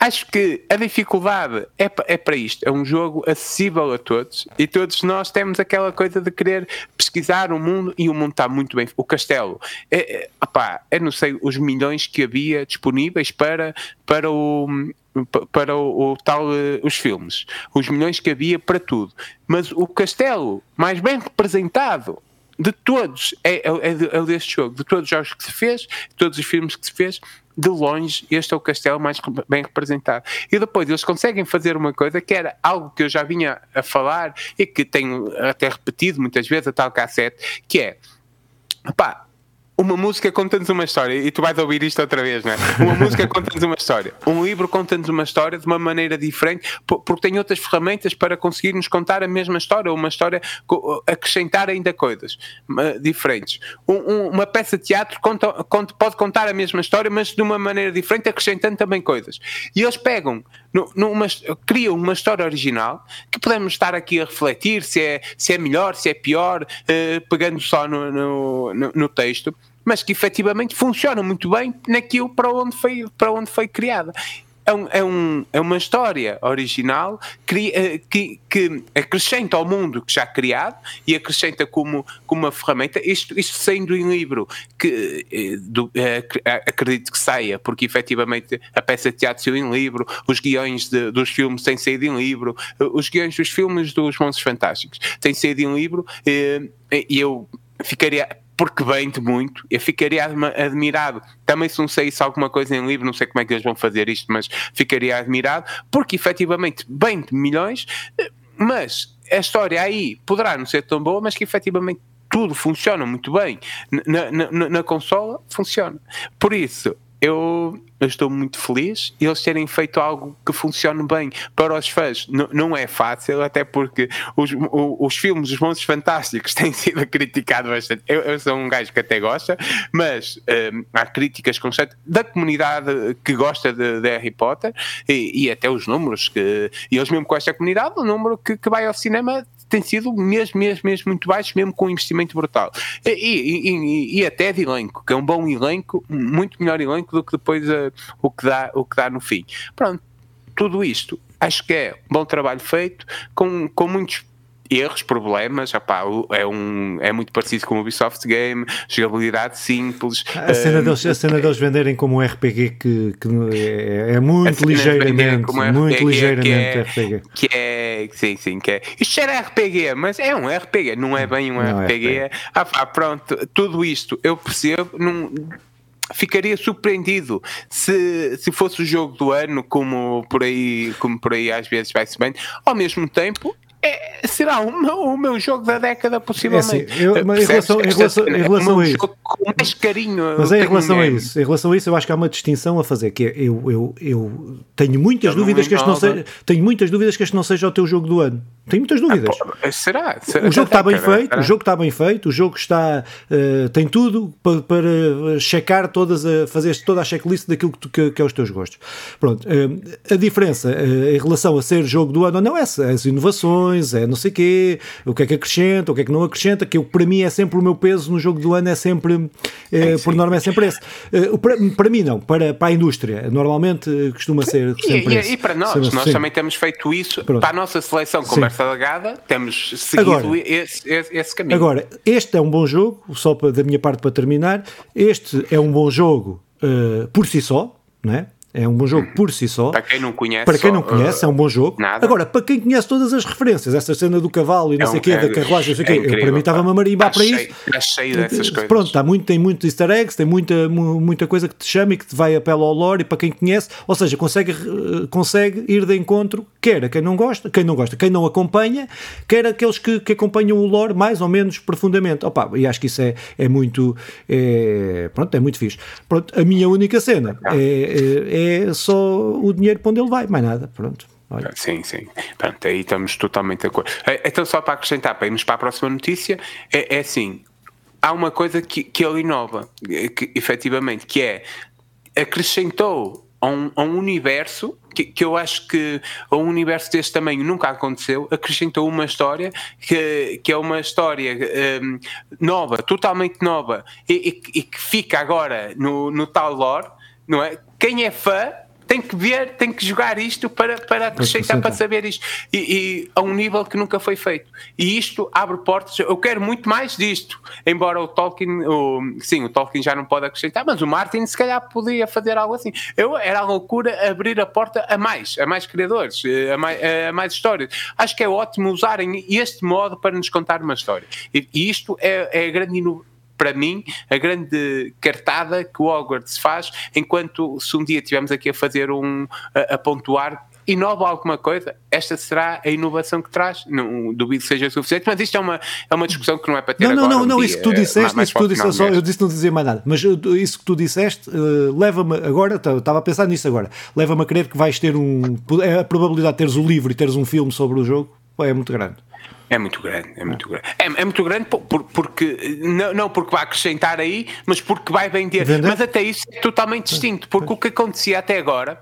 Acho que a dificuldade é, é para isto. É um jogo acessível a todos e todos nós temos aquela coisa de querer pesquisar o mundo e o mundo está muito bem. O castelo, é, é, opá, eu não sei os milhões que havia disponíveis para, para o, para o, o, tal uh, os filmes, os milhões que havia para tudo. Mas o castelo mais bem representado de todos é, é, é, é deste jogo, de todos os jogos que se fez, de todos os filmes que se fez, de longe, este é o castelo mais bem representado. E depois eles conseguem fazer uma coisa que era algo que eu já vinha a falar e que tenho até repetido muitas vezes, a tal cassete, que é, pá, uma música conta-nos uma história, e tu vais ouvir isto outra vez, não é? Uma música conta-nos uma história. Um livro conta-nos uma história de uma maneira diferente, porque tem outras ferramentas para conseguir-nos contar a mesma história, uma história, acrescentar ainda coisas diferentes. Um, um, uma peça de teatro conta, conta, pode contar a mesma história, mas de uma maneira diferente, acrescentando também coisas. E eles pegam, numa, criam uma história original, que podemos estar aqui a refletir se é, se é melhor, se é pior, uh, pegando só no, no, no, no texto mas que efetivamente funciona muito bem naquilo para onde foi, para onde foi criada. É, um, é, um, é uma história original que, eh, que, que, acrescenta ao mundo que já criado e acrescenta como, como uma ferramenta, isto, isto sendo em livro, que eh, do, é, acredito que saia, porque efetivamente a peça de teatro saiu em livro, os guiões de, dos filmes têm saído em livro, os guiões dos filmes dos Monstros Fantásticos têm saído em livro, e eu ficaria porque vem-te muito. Eu ficaria admirado. Também se não saísse alguma coisa em livro, não sei como é que eles vão fazer isto, mas ficaria admirado, porque efetivamente vem-te milhões, mas a história aí poderá não ser tão boa, mas que efetivamente tudo funciona muito bem. Na, na, na consola, funciona. Por isso, eu, eu, estou muito feliz e eles terem feito algo que funcione bem para os fãs. N não é fácil, até porque os, os, os filmes, os Monstros Fantásticos, [laughs] têm sido criticados bastante. Eu, eu, sou um gajo que até gosta, mas um, há críticas constantes da comunidade que gosta de, de Harry Potter e, e, até os números que. E eles, mesmo com esta comunidade, o número que, que vai ao cinema tem sido mesmo, mesmo, mesmo muito baixo, mesmo com um investimento brutal. E, e, e, e, até de elenco, que é um bom elenco, muito melhor elenco do que depois uh, o, que dá, o que dá no fim. Pronto, tudo isto acho que é um bom trabalho feito, com, com muitos erros, problemas, opá, é, um, é muito parecido com o Ubisoft Game, jogabilidade simples. A cena, um, deles, a cena deles venderem como um RPG que, que é, é muito ligeiramente, RPG, muito ligeiramente que é, RPG. Que é, sim, sim, que é. Isto era RPG, mas é um RPG, não é bem um não RPG. É RPG. Ah, pronto, tudo isto eu percebo, não ficaria surpreendido se, se fosse o jogo do ano, como por aí, como por aí às vezes vai-se bem. Ao mesmo tempo, é, será o meu, o meu jogo da década, possivelmente. É assim, eu, mas em relação, em relação, em relação a isso. Com mais carinho. Mas em relação a isso, em relação a isso, eu acho que há uma distinção a fazer, que é, eu, eu, eu tenho muitas eu dúvidas que este não seja, tenho muitas dúvidas que este não seja o teu jogo do ano. Tenho muitas dúvidas. Ah, será? será? O jogo está bem feito, será? o jogo está bem feito, o jogo está uh, tem tudo para, para checar todas a fazer toda a checklist daquilo que, tu, que, que é os teus gostos. Pronto, uh, a diferença uh, em relação a ser jogo do ano ou não é essa, as inovações, é não sei quê, o que é que acrescenta, o que é que não acrescenta, que eu, para mim é sempre o meu peso no jogo do ano é sempre, é, por norma é sempre esse. para, para mim não, para, para a indústria, normalmente costuma ser sempre e, esse. E, para nós, nós também temos feito isso Pronto. para a nossa seleção conversa Salgada, temos seguido agora, esse, esse, esse, caminho. Agora, este é um bom jogo, só para, da minha parte para terminar, este é um bom jogo uh, por si só, não é? É um bom jogo por si só. Para quem não conhece, para quem não conhece, uh, é um bom jogo. Nada. Agora, para quem conhece todas as referências, essa cena do cavalo e não é sei o quê, é, da carruagem, não sei o é quê, para mim estava-me a marimbar para isso. Está cheio dessas coisas. Pronto, está muito, tem muito easter eggs, tem muita, muita coisa que te chama e que te vai apela ao lore e para quem conhece, ou seja, consegue, eh, consegue ir de encontro, quer a quem não gosta, quem não gosta, quem não acompanha, quer aqueles que, que acompanham o lore mais ou menos profundamente. Opa, e acho que isso é, é muito, é, pronto, é muito fixe. Pronto, a minha única cena é, é, só o dinheiro para onde ele vai, mais nada, pronto. Olha. Sim, sim. Pronto, aí estamos totalmente de acordo. Eh, então, só para acrescentar, para irmos para a próxima notícia, é, é assim: há uma coisa que, que ele inova, que, efetivamente, que é acrescentou a um, a um universo que, que, eu acho que a um universo deste tamanho nunca aconteceu, acrescentou uma história que, que é uma história um, nova, totalmente nova, e, e, e, que fica agora no, no tal lore, não é? Quem é fã tem que ver, tem que jogar isto para, para acrescentar, para saber isto. E, e, a um nível que nunca foi feito. E isto abre portas. Eu quero muito mais disto. Embora o Tolkien, o, sim, o Tolkien já não pode acrescentar, mas o Martin se calhar podia fazer algo assim. Eu, era a loucura abrir a porta a mais, a mais criadores, a mais, a mais histórias. Acho que é ótimo usarem este modo para nos contar uma história. E, e isto é, é a grande inovação para mim, a grande cartada que o Hogwarts faz, enquanto se um dia estivermos aqui a fazer um. a, a pontuar inova alguma coisa, esta será a inovação que traz. Não duvido que seja suficiente, mas isto é uma, é uma discussão que não é para ter não, agora. Não, não, um não, dia, isso que tu disseste, mais, isso que tu disseste, só, eu disse não dizer mais nada, mas isso que tu disseste uh, leva-me agora, estava a pensar nisso agora, leva-me a crer que vais ter um. É a probabilidade de teres o livro e teres um filme sobre o jogo é muito grande. É muito grande, é muito grande. É, é muito grande por, porque, não, não porque vai acrescentar aí, mas porque vai vender. Vender? Mas até isso é totalmente distinto, porque o que acontecia até agora,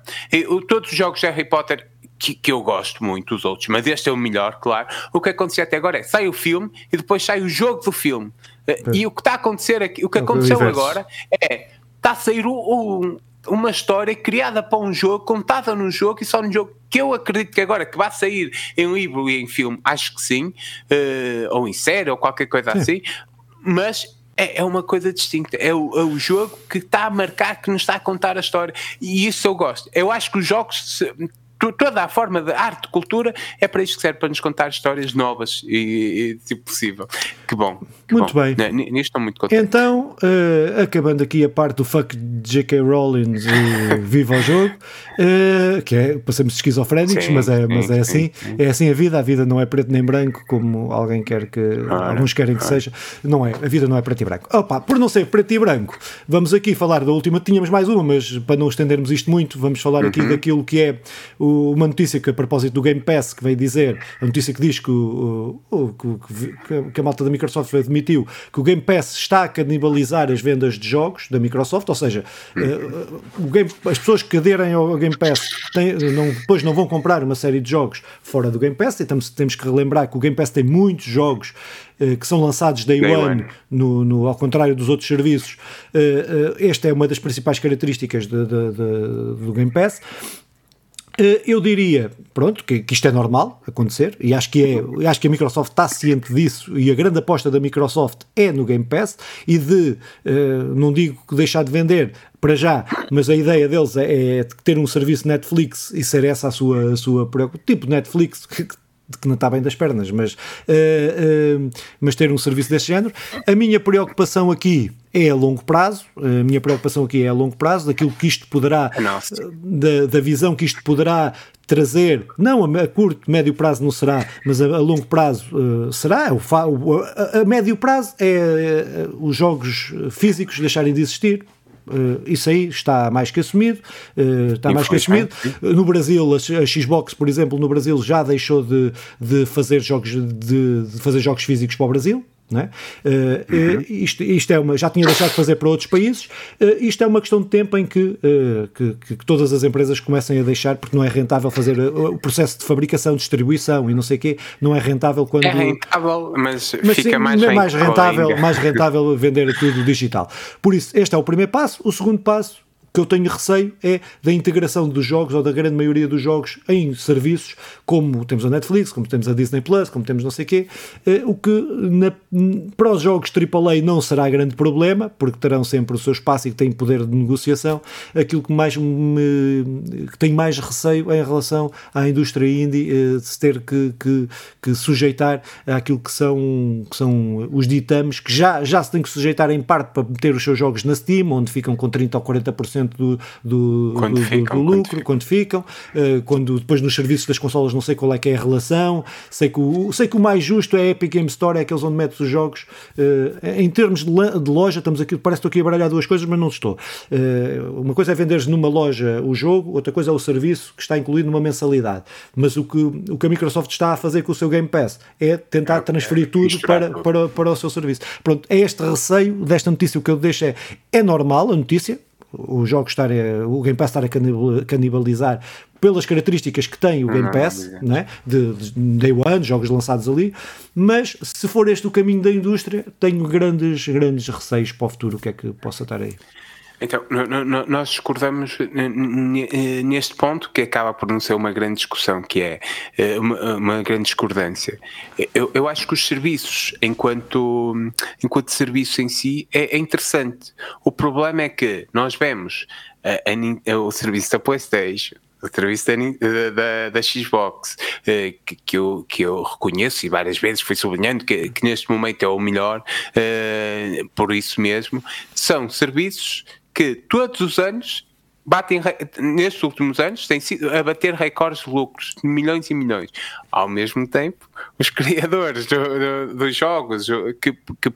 todos os jogos de Harry Potter que, que, eu gosto muito, os outros, mas este é o melhor, claro. O que acontecia até agora é sai o filme e depois sai o jogo do filme. E o que está a acontecer aqui, o que aconteceu agora é está a sair o, o, uma história criada para um jogo, contada num jogo e só num jogo que eu acredito que agora que vai sair em livro e em filme, acho que sim, uh, ou em série ou qualquer coisa sim. assim, mas é, é, uma coisa distinta. É o, é o, jogo que está a marcar, que nos está a contar a história. E isso eu gosto. Eu acho que os jogos se, toda a forma de arte, cultura, é para isto que serve, para nos contar histórias novas e, e se possível. Que bom. Que muito bom. bem. Nisto estou muito contente. Então, uh, acabando aqui a parte do fuck J.K. Rowling e [laughs] viva o jogo, uh, que é, passamos esquizofrénicos, sim, mas, é, sim, mas é assim. Sim, é assim a vida, a vida não é preto nem branco, como alguém quer que, ora, alguns querem que ora. seja. Não é, a vida não é preto e branco. Opa, por não ser preto e branco, vamos aqui falar da última, tínhamos mais uma, mas para não estendermos isto muito, vamos falar aqui uhum. daquilo que é o uma notícia que a propósito do Game Pass que veio dizer, a notícia que diz que, o, o, que, que a malta da Microsoft admitiu que o Game Pass está a canibalizar as vendas de jogos da Microsoft, ou seja, uh, Game, as pessoas que aderem ao Game Pass têm, não, depois não vão comprar uma série de jogos fora do Game Pass, e temos, temos que relembrar que o Game Pass tem muitos jogos uh, que são lançados day, day one, one. No, no, ao contrário dos outros serviços. Esta é uma das principais características de, de, de, do Game Pass. Eh, eu diria, pronto, que, que, isto é normal acontecer e acho que, é, acho que a Microsoft está ciente disso e a grande aposta da Microsoft é no Game Pass e de, uh, não digo deixar de vender para já, mas a ideia deles é, é ter um serviço Netflix e ser essa a sua, a sua tipo Netflix, que, que não está bem das pernas, mas, uh, uh, mas ter um serviço desse género. A minha preocupação aqui é a longo prazo, a minha preocupação aqui é a longo prazo, daquilo que isto poderá, da, da visão que isto poderá trazer, não a, curto, médio prazo não será, mas a, a longo prazo uh, será, o, a, a, médio prazo é os jogos físicos deixarem de existir, isso aí está mais que assumido. Uh, está mais que assumido. No Brasil, a, a, Xbox, por exemplo, no Brasil já deixou de, de fazer jogos de, de fazer jogos físicos para o Brasil. É? Uh, uhum. isto, isto, é uma, já tinha deixado de fazer para outros países. Uh, isto é uma questão de tempo em que, uh, que, que, todas as empresas comecem a deixar, porque não é rentável fazer o processo de fabricação, distribuição e não sei o quê, não é rentável quando. É rentável, mas, mas fica sim, mais, é mais rentável, mais rentável vender tudo digital. Por isso, este é o primeiro passo. O segundo passo que eu tenho receio é da integração dos jogos, ou da grande maioria dos jogos, em serviços, como temos a Netflix, como temos a Disney Plus, como temos não sei o quê, eh, o que na, para os jogos AAA não será grande problema, porque terão sempre o seu espaço e têm poder de negociação. Aquilo que mais me que tenho mais receio é em relação à indústria indie eh, se ter que, que, que sujeitar àquilo que são, que são os ditames, que já, já se tem que sujeitar em parte para meter os seus jogos na Steam, onde ficam com 30 ou 40% do, do, do, ficam, do lucro, quando ficam, uh, quando depois nos serviços das consolas não sei qual é que é a relação, sei que o, sei que o mais justo é a Epic Game Store, é aqueles onde metes os jogos. Uh, em termos de, de, loja, estamos aqui, parece que estou aqui a baralhar duas coisas, mas não estou. Uh, uma coisa é venderes numa loja o jogo, outra coisa é o serviço que está incluído numa mensalidade. Mas o que, o que a Microsoft está a fazer com o seu Game Pass é tentar transferir é, tudo para, para, para o seu serviço. Pronto, é este receio desta notícia, o que eu deixo é, é normal a notícia, o jogo estar a, o Game Pass estar a canibalizar pelas características que tem o Game Pass, não, é? de, de Day One, jogos lançados ali, mas se for este o caminho da indústria, tenho grandes, grandes receios para o futuro, o que é que possa estar aí. Então, nós discordamos neste ponto que acaba por não ser uma grande discussão, que é eh, uma, grande discordância. Eu, acho que os serviços, enquanto, enquanto serviço em si, é, é interessante. O problema é que nós vemos o serviço da PlayStation, o serviço da, da, da Xbox, eh, que, que, eu, que eu reconheço e várias vezes fui sublinhando que, que neste momento é o melhor, eh, por isso mesmo, são serviços que todos os anos batem, nestes últimos anos, têm sido a bater recordes de lucros de milhões e milhões. Ao mesmo tempo, os [laughs] criadores do, do, dos jogos que, que,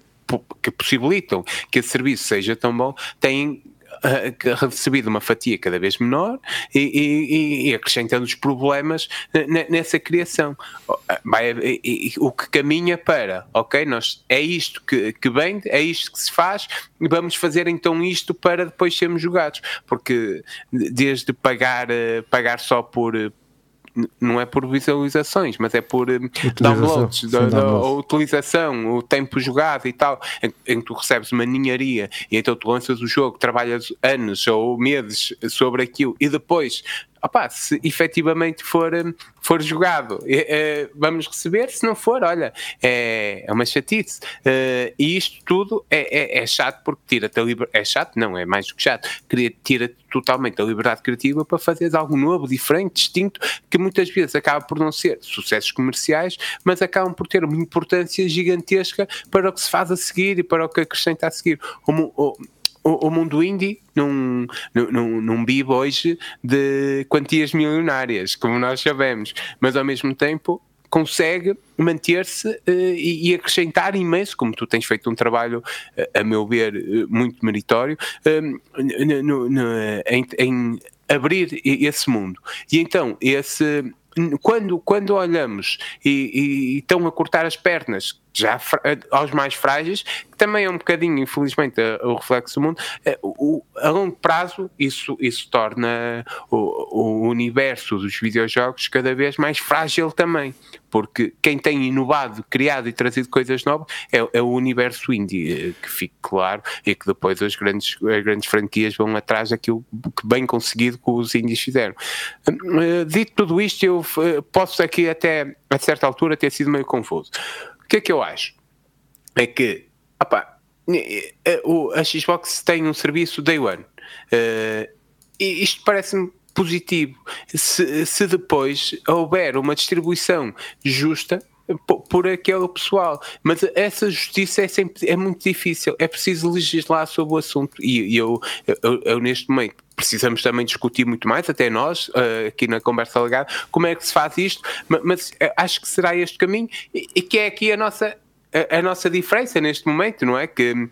que possibilitam que esse serviço seja tão bom têm [laughs] recebido uma fatia cada vez menor e, e, e acrescentando os problemas nessa criação. O que caminha para, ok, nós, é isto que, que vem, é isto que se faz, vamos fazer então isto para depois sermos jogados. Porque desde pagar, eh, pagar só por, não é por visualizações, mas é por eh, downloads, da, da, a utilização, o tempo jogado e tal, em, em, que tu recebes uma ninharia e então tu lanças o jogo, trabalhas anos ou meses sobre aquilo e depois opá, se efetivamente for, hum, for jogado, é, vamos receber, se não for, olha, é, é uma chatice. Uh, e isto tudo é, é, é chato porque tira-te a liberdade, é chato, não, é mais do que chato, tira-te totalmente a liberdade criativa para fazeres algo novo, diferente, distinto, que muitas vezes acaba por não ser sucessos comerciais, mas acabam por ter uma importância gigantesca para o que se faz a seguir e para o que acrescenta a seguir. O, o, o, o mundo indie não, não, não hoje de quantias milionárias, como nós sabemos, mas ao mesmo tempo consegue manter-se uh, e, e, acrescentar imenso, como tu tens feito um trabalho, uh, a meu ver, uh, muito meritório, no, no, em, em, abrir esse mundo. E então, esse quando, quando olhamos e, e, e, estão a cortar as pernas já aos mais frágeis, também é um bocadinho, infelizmente, o reflexo do mundo, o, a longo prazo isso, isso torna o, o universo dos videojogos cada vez mais frágil também, porque quem tem inovado, criado e trazido coisas novas é, é, o universo indie, eh, que fique claro, e que depois as grandes, as grandes franquias vão atrás daquilo que bem conseguido que os indies fizeram. Eh, dito tudo isto, eu eh, posso aqui até a certa altura ter sido meio confuso. O que é que eu acho? É que, opa, a Xbox tem um serviço Day One. e isto parece-me positivo. Se, se depois houver uma distribuição justa, por aquele pessoal. Mas essa justiça é sempre é muito difícil. É preciso legislar sobre o assunto. E, eu, eu, eu, neste momento precisamos também discutir muito mais, até nós, uh, aqui na conversa legada, como é que se faz isto, mas, eh, acho que será este caminho e que é aqui a nossa a, a, nossa diferença neste momento, não é? Que uh,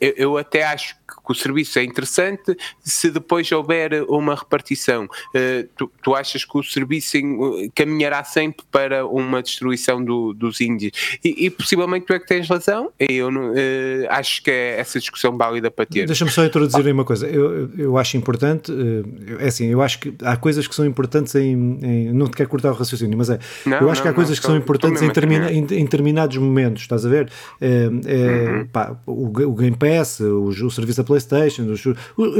eu, eu, até acho que o serviço é interessante se depois houver uma repartição. Uh, tu, tu, achas que o serviço caminhará sempre para uma destruição do, dos índios? E, e, possivelmente tu é que tens razão, eu uh, acho que é essa discussão válida para ter. Deixa-me só introduzir aí uma coisa. Eu, eu acho importante, é assim, eu acho que há coisas que são importantes em. em não te quero cortar o raciocínio, mas é. Não, eu acho não, que há não, coisas que são importantes em, termina, em, em, determinados momentos, estás a ver? É, é, uhum. pá, o, o Game Pass, o, o serviço PlayStation, os,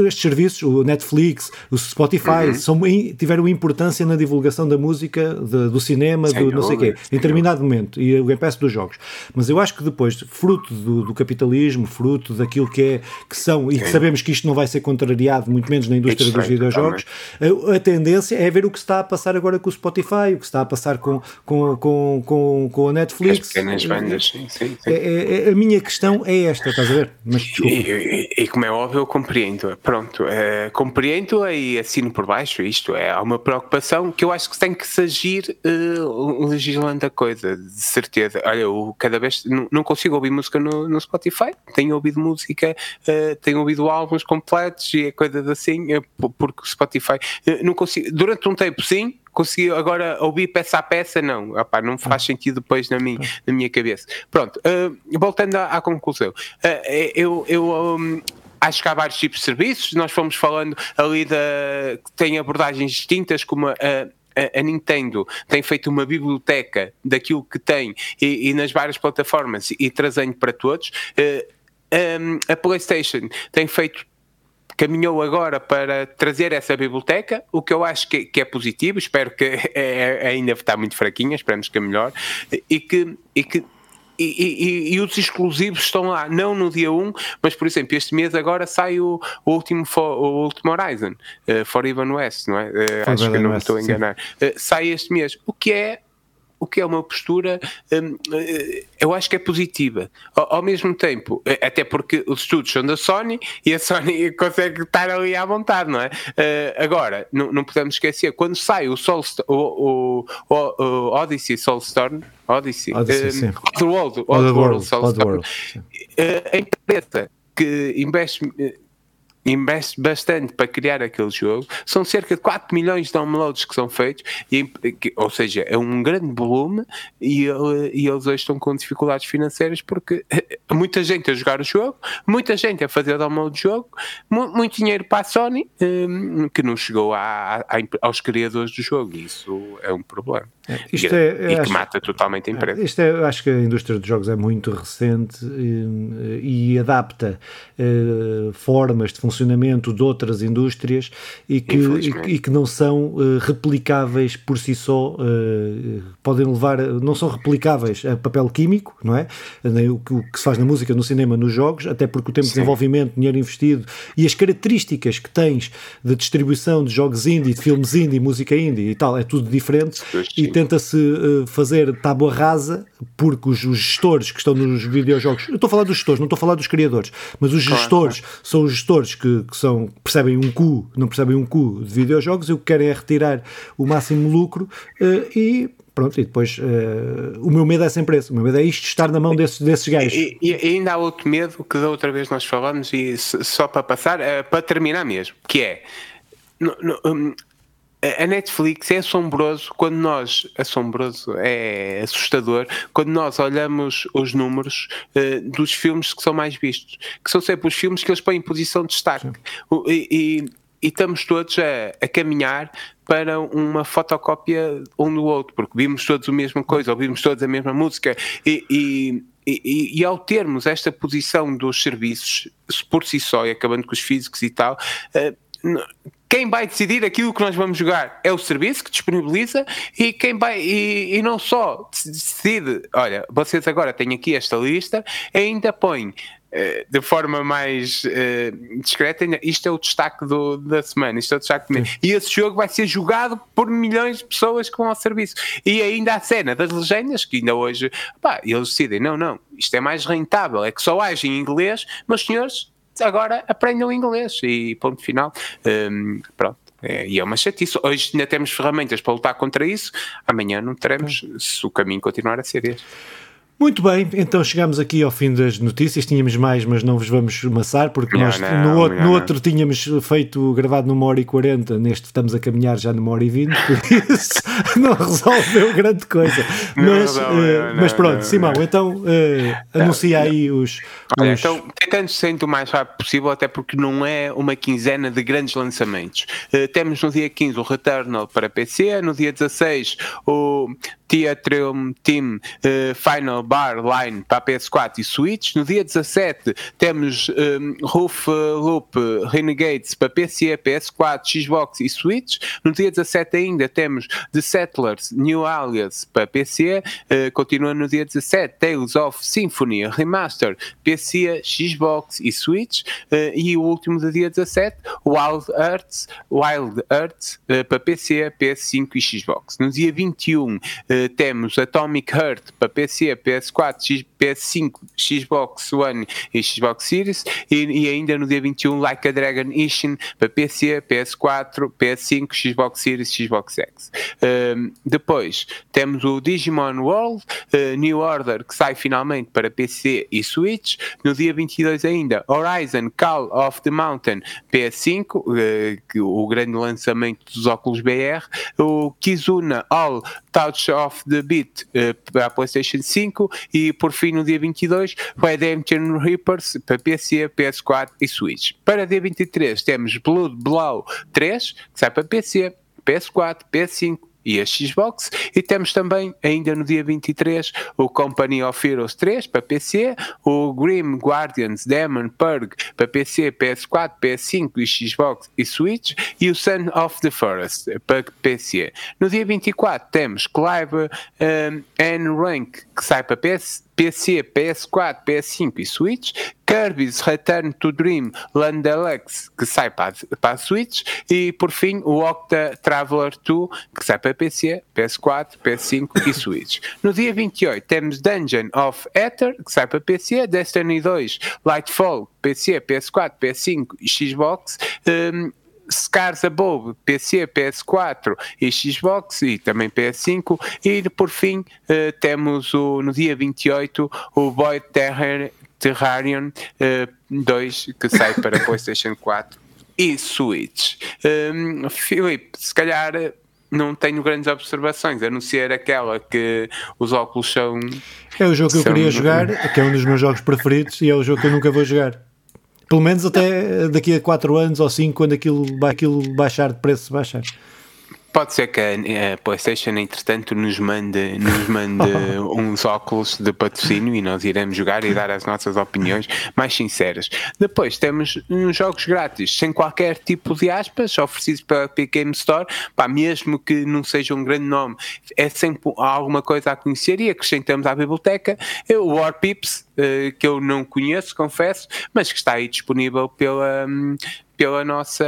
estes serviços, o Netflix, o Spotify, uhum. são, tiveram importância na divulgação da música, de, do cinema, do não sei o quê, em determinado momento, e o Game Pass dos jogos. Mas eu acho que depois, fruto do, do capitalismo, fruto daquilo que, é, que são, e que sabemos que isto não vai ser contrariado, muito menos na indústria dos videojogos, a, a, tendência é ver o que está a passar agora com o Spotify, o que está a passar com, com, com, com, com a Netflix. As pequenas bandas, sim, sim. É, é, é, a minha questão é esta, estás a ver? Mas, e, e, e, como é óbvio, eu compreendo. Pronto, é, compreendo e assino por baixo isto. É uma preocupação que eu acho que tem que se agir uh, legislando a coisa, de certeza. Olha, eu cada vez não, não consigo ouvir música no, no Spotify, tenho ouvido música, uh, tenho ouvido álbuns completos e coisas assim, uh, porque o Spotify não consigo. Durante um tempo, sim, consegui agora ouvir peça a peça, não, Opa, não faz sentido depois na minha, na minha cabeça. Pronto, uh, voltando à, à conclusão, uh, eu, eu um, acho que há vários tipos de serviços, nós fomos falando ali da que tem abordagens distintas, como a, a, Nintendo tem feito uma biblioteca daquilo que tem e, e nas várias plataformas e trazendo para todos. Uh, um, a PlayStation tem feito caminhou agora para trazer essa biblioteca, o que eu acho que, que é positivo, espero que [laughs] é, ainda está muito fraquinha, esperamos que é melhor, e que, e que e, e, e, os exclusivos estão lá, não no dia 1, mas por exemplo, este mês agora sai o, o último, o último Horizon, uh, For Even West, não é? Uh, acho que não me estou a enganar. Uh, sai este mês, o que é o que é uma postura, hum, eh, eu acho que é positiva. Ao, ao, mesmo tempo, eh, até porque os estudos são da Sony e a Sony [laughs] consegue estar ali à vontade, não é? Uh, agora, não, não podemos esquecer, quando sai o, Soul, o, o, o Odyssey Soulstorm, Odyssey, Odyssey um, Oddworld, Oddworld, Soulstorm, a empresa que investe investe bastante para criar aquele jogo, são cerca de 4 milhões de downloads que são feitos, e, ou seja, é um grande volume e, e eles hoje estão com dificuldades financeiras porque muita gente a jogar o jogo, muita gente a fazer download do jogo, muito dinheiro para a Sony um, que não chegou a, aos criadores do jogo, isso é um problema. É, isto e, é, e que acho, mata totalmente a empresa. Isto é, acho que a indústria dos jogos é muito recente e, e adapta uh, formas de funcionamento de outras indústrias e que, e, e, que não são uh, replicáveis por si só, uh, podem levar, não são replicáveis a papel químico, não é? O que, o que, se faz na música, no cinema, nos jogos, até porque o tempo Sim. de desenvolvimento, dinheiro investido e as características que tens de distribuição de jogos indie, de filmes indie, música indie e tal, é tudo diferente. E tenta-se uh, fazer tábua rasa porque os, os, gestores que estão nos videojogos, eu estou a falar dos gestores, não estou a falar dos criadores, mas os claro, gestores claro. são os gestores que, que, são, percebem um cu, não percebem um cu de videojogos e o que querem é retirar o máximo lucro uh, e pronto, e depois uh, o meu medo é sempre esse, o meu medo é isto estar na mão desses, desses gajos. E, e, e, ainda há outro medo que da outra vez nós falamos e só para passar, uh, para terminar mesmo, que é no, no, um, a Netflix é assombroso quando nós, assombroso, é assustador, quando nós olhamos os números uh, dos filmes que são mais vistos, que são sempre os filmes que eles põem em posição de destaque. E, e, e, estamos todos a, a, caminhar para uma fotocópia um do outro, porque vimos todos a mesma coisa, ouvimos todos a mesma música e, e e, e, ao termos esta posição dos serviços por si só, e acabando com os físicos e tal, uh, quem vai decidir aquilo que nós vamos jogar é o serviço que disponibiliza e quem vai e, e não só decide, olha, vocês agora têm aqui esta lista, ainda põe eh, de forma mais uh, discreta, isto é o destaque do, da semana, isto é o destaque do mês. E esse jogo vai ser jogado por milhões de pessoas que vão ao serviço. E ainda a cena das legendas, que ainda hoje, pá, eles decidem, não, não, isto é mais rentável, é que só haja em inglês, mas senhores, agora aprendam inglês e ponto final. Um, pronto. É, e é uma chatice. Hoje ainda temos ferramentas para lutar contra isso, amanhã não teremos, se o caminho continuar a ser este. Muito bem, então chegamos aqui ao fim das notícias. Tínhamos mais, mas não vos vamos maçar, porque não, nós não, no, outro, não, no outro tínhamos feito gravado numa hora e quarenta, neste estamos a caminhar já numa hora e vinte, por [laughs] isso não resolveu grande coisa. Mas, uh, mas pronto, Simão, então uh, anuncia aí os. Olha, os... Então, tentando ser o mais rápido possível, até porque não é uma quinzena de grandes lançamentos. Uh, temos no dia 15 o Returnal para PC, no dia 16 o Theatrium Team Final Bar Line para PS4 e Switch. No dia 17 temos um, Roof Loop Renegades para PC, PS4, Xbox e Switch. No dia 17 ainda temos The Settlers New Alias para PC. Uh, continuando no dia 17, Tales of Symphony Remaster, PC, Xbox e Switch. Uh, e o último do dia 17, Wild Earths, Wild Earths uh, para PC, PS5 e Xbox. No dia 21 temos Atomic Heart para PC, PS PS4, PS5, Xbox One e Xbox Series e, e, ainda no dia 21 Like a Dragon Ishin para PC, PS4, PS5, Xbox Series, Xbox X. Depois temos o Digimon World uh, New Order que sai finalmente para PC e Switch. No dia 22 ainda Horizon Call of the Mountain PS5, uh, o grande lançamento dos óculos BR. O Kizuna All Touch of the Beat uh, para a PlayStation 5 e por fim no dia 22 Redemption Reapers para PC, PS4 e Switch. Para dia 23 temos Blood Blow 3 que sai para PC, PS4, PS5 e a Xbox. E temos também, ainda no dia 23, o Company of Heroes 3 para PC, o Grim Guardians Demon Purge para PC, PS4, PS5 e Xbox e Switch, e o Son of the Forest para PC. No dia 24 temos Clive um, and Rank que sai para PC, PS4, PS5 e Switch, Kirby's Return to Dream Land Deluxe, que sai para, para a Switch, e por fim o Octa Traveler 2, que sai para PC, PS4, PS5 e Switch. No dia 28 temos Dungeon of Ether, que sai para PC, Destiny 2, Lightfall, PC, PS4, PS5 e Xbox, um, Scars Above, PC, PS4 e Xbox e também PS5 e por fim uh, temos o, no dia 28 o Void Terra, Terrarion uh, 2 que sai para [laughs] PlayStation 4 e Switch. Um, Filipe, se calhar não tenho grandes observações, a não ser aquela que os óculos são. É o jogo que eu queria jogar, que é um dos meus jogos preferidos e é o jogo que eu nunca vou jogar. Pelo menos até daqui a 4 anos ou 5, quando aquilo, aquilo baixar de preço, baixar. Pode ser que a, PlayStation, entretanto, nos mande, nos mande [laughs] uns óculos de patrocínio e nós iremos jogar e dar as nossas opiniões mais sinceras. Depois temos uns jogos grátis, sem qualquer tipo de aspas, oferecidos pela Epic Game Store, pá, mesmo que não seja um grande nome, é sempre alguma coisa a conhecer e acrescentamos à biblioteca o War Pips, que eu não conheço, confesso, mas que está aí disponível pela, hum, pela nossa,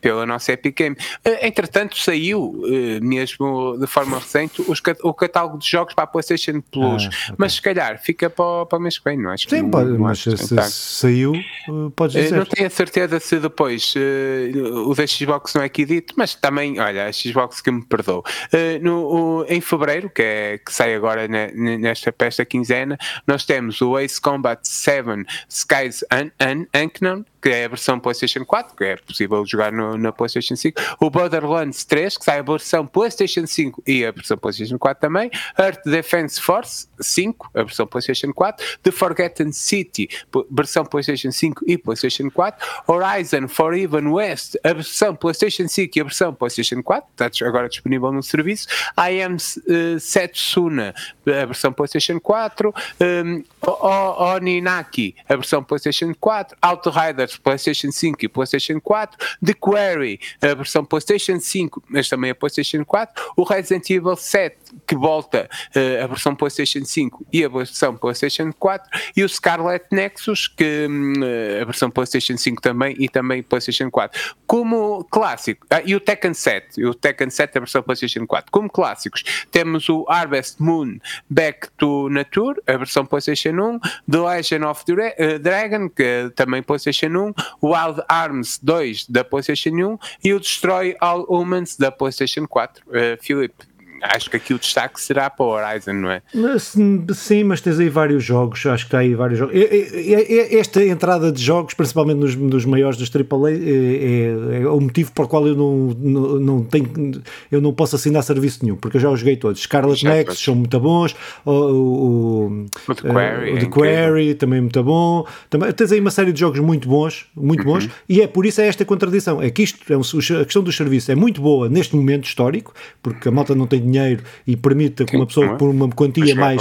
pela nossa Epic Game. Eh, entretanto, saiu eh, mesmo de forma recente os, o catálogo de jogos para a PlayStation Plus, ah, okay. mas se calhar fica para, para o mês que vem, não acho Sim, que pode, não, mas se, se saiu, podes dizer. Não tenho a certeza se depois uh, o da Xbox não é aqui dito, mas também, olha, a Xbox que me perdoou. Uh, no, o, em fevereiro, que, é, que sai agora nesta pesta quinzena, nós temos o Ace Combat 7 Skies Un, Un, Unknown, que é a versão PlayStation 4, que é possível jogar no, na PlayStation 5. O Borderlands 3, que sai a versão PlayStation 5 e a versão PlayStation 4 também. Earth Defense Force 5, a versão PlayStation 4. The Forgotten City, versão PlayStation 5 e PlayStation 4. Horizon Forever West, a versão PlayStation 5 e a versão PlayStation 4, está agora disponível no serviço. I Am uh, Setsuna, a versão PlayStation 4. Um, Oninaki, a versão PlayStation 4. Outriders, PlayStation 5 e PlayStation 4. The Quarry, a versão PlayStation 5, mas também a PlayStation 4. O Resident Evil 7, que volta uh, a versão PlayStation 5 e a versão PlayStation 4. E o Scarlet Nexus, que uh, a versão PlayStation 5 também e também PlayStation 4. Como clássico, ah, e o Tekken 7, o Tekken 7 a versão PlayStation 4. Como clássicos, temos o Harvest Moon Back to Nature, a versão PlayStation 1, The Legend of Dra uh, Dragon, que também PlayStation 1, Wild Arms 2 da PlayStation 1 e o Destroy All Humans da PlayStation 4. Uh, Filipe, acho que aqui o destaque será para o Horizon, não é? Sim, mas tens aí vários jogos, acho que está aí vários jogos. Esta entrada de jogos, principalmente nos, nos maiores dos AAA, é, é, é, o motivo por qual eu não, não, não tenho, eu não posso assinar serviço nenhum, porque eu já os joguei todos. Scarlet Nexus são muito bons, o, o, o The Quarry, o The Quarry também é muito bom. Também, tens aí uma série de jogos muito bons, muito bons, uhum. e é por isso é esta contradição. É que isto, é um, a questão dos serviços é muito boa neste momento histórico, porque a malta não tem dinheiro dinheiro e permita que uma pessoa por uma quantia mais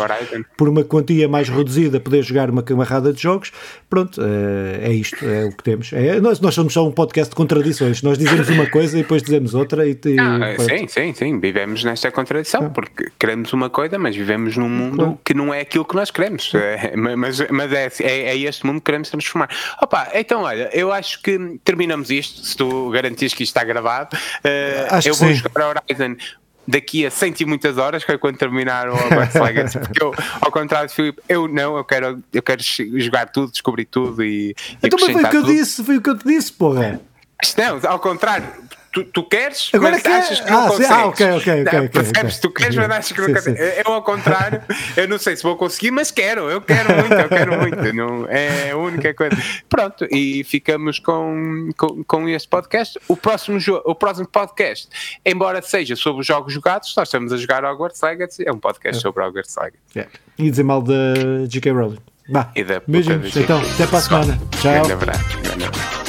por uma quantia mais reduzida poder jogar uma camarada de jogos, pronto, é, é isto, é o que temos. É, nós, nós somos só um podcast de contradições, nós dizemos uma coisa e depois dizemos outra e, e ah, sim, sim, sim, vivemos nesta contradição, ah. porque queremos uma coisa, mas vivemos num mundo que não é aquilo que nós queremos. É, mas mas é, é, é, este mundo que queremos transformar. Opa, então olha, eu acho que terminamos isto, se tu garantis que isto está gravado. Uh, eu vou sim. jogar Horizon daqui a cento e muitas horas, que é quando terminar o Hogwarts Legacy, porque eu, ao contrário de Filipe, eu não, eu quero, eu quero jogar tudo, descobrir tudo e, então, mas foi o que eu disse, foi o que eu te disse, porra. Não, ao contrário, tu, tu queres, Agora mas achas que não ah, consegues. Ah, ok, ok, ok. Não, percebes? Okay, tu queres, mas achas que não consegues. Eu, ao contrário, eu não sei se vou conseguir, mas quero, eu quero muito, eu quero muito. Não, é a única coisa. Pronto, e ficamos com, com, com este podcast. O próximo, o próximo podcast, embora seja sobre os jogos jogados, nós estamos a jogar Hogwarts Legacy, é um podcast é. sobre Hogwarts Legacy. Yeah. E dizer mal da J.K. Rowling. Bah, beijinhos, então, até para a semana. Tchau.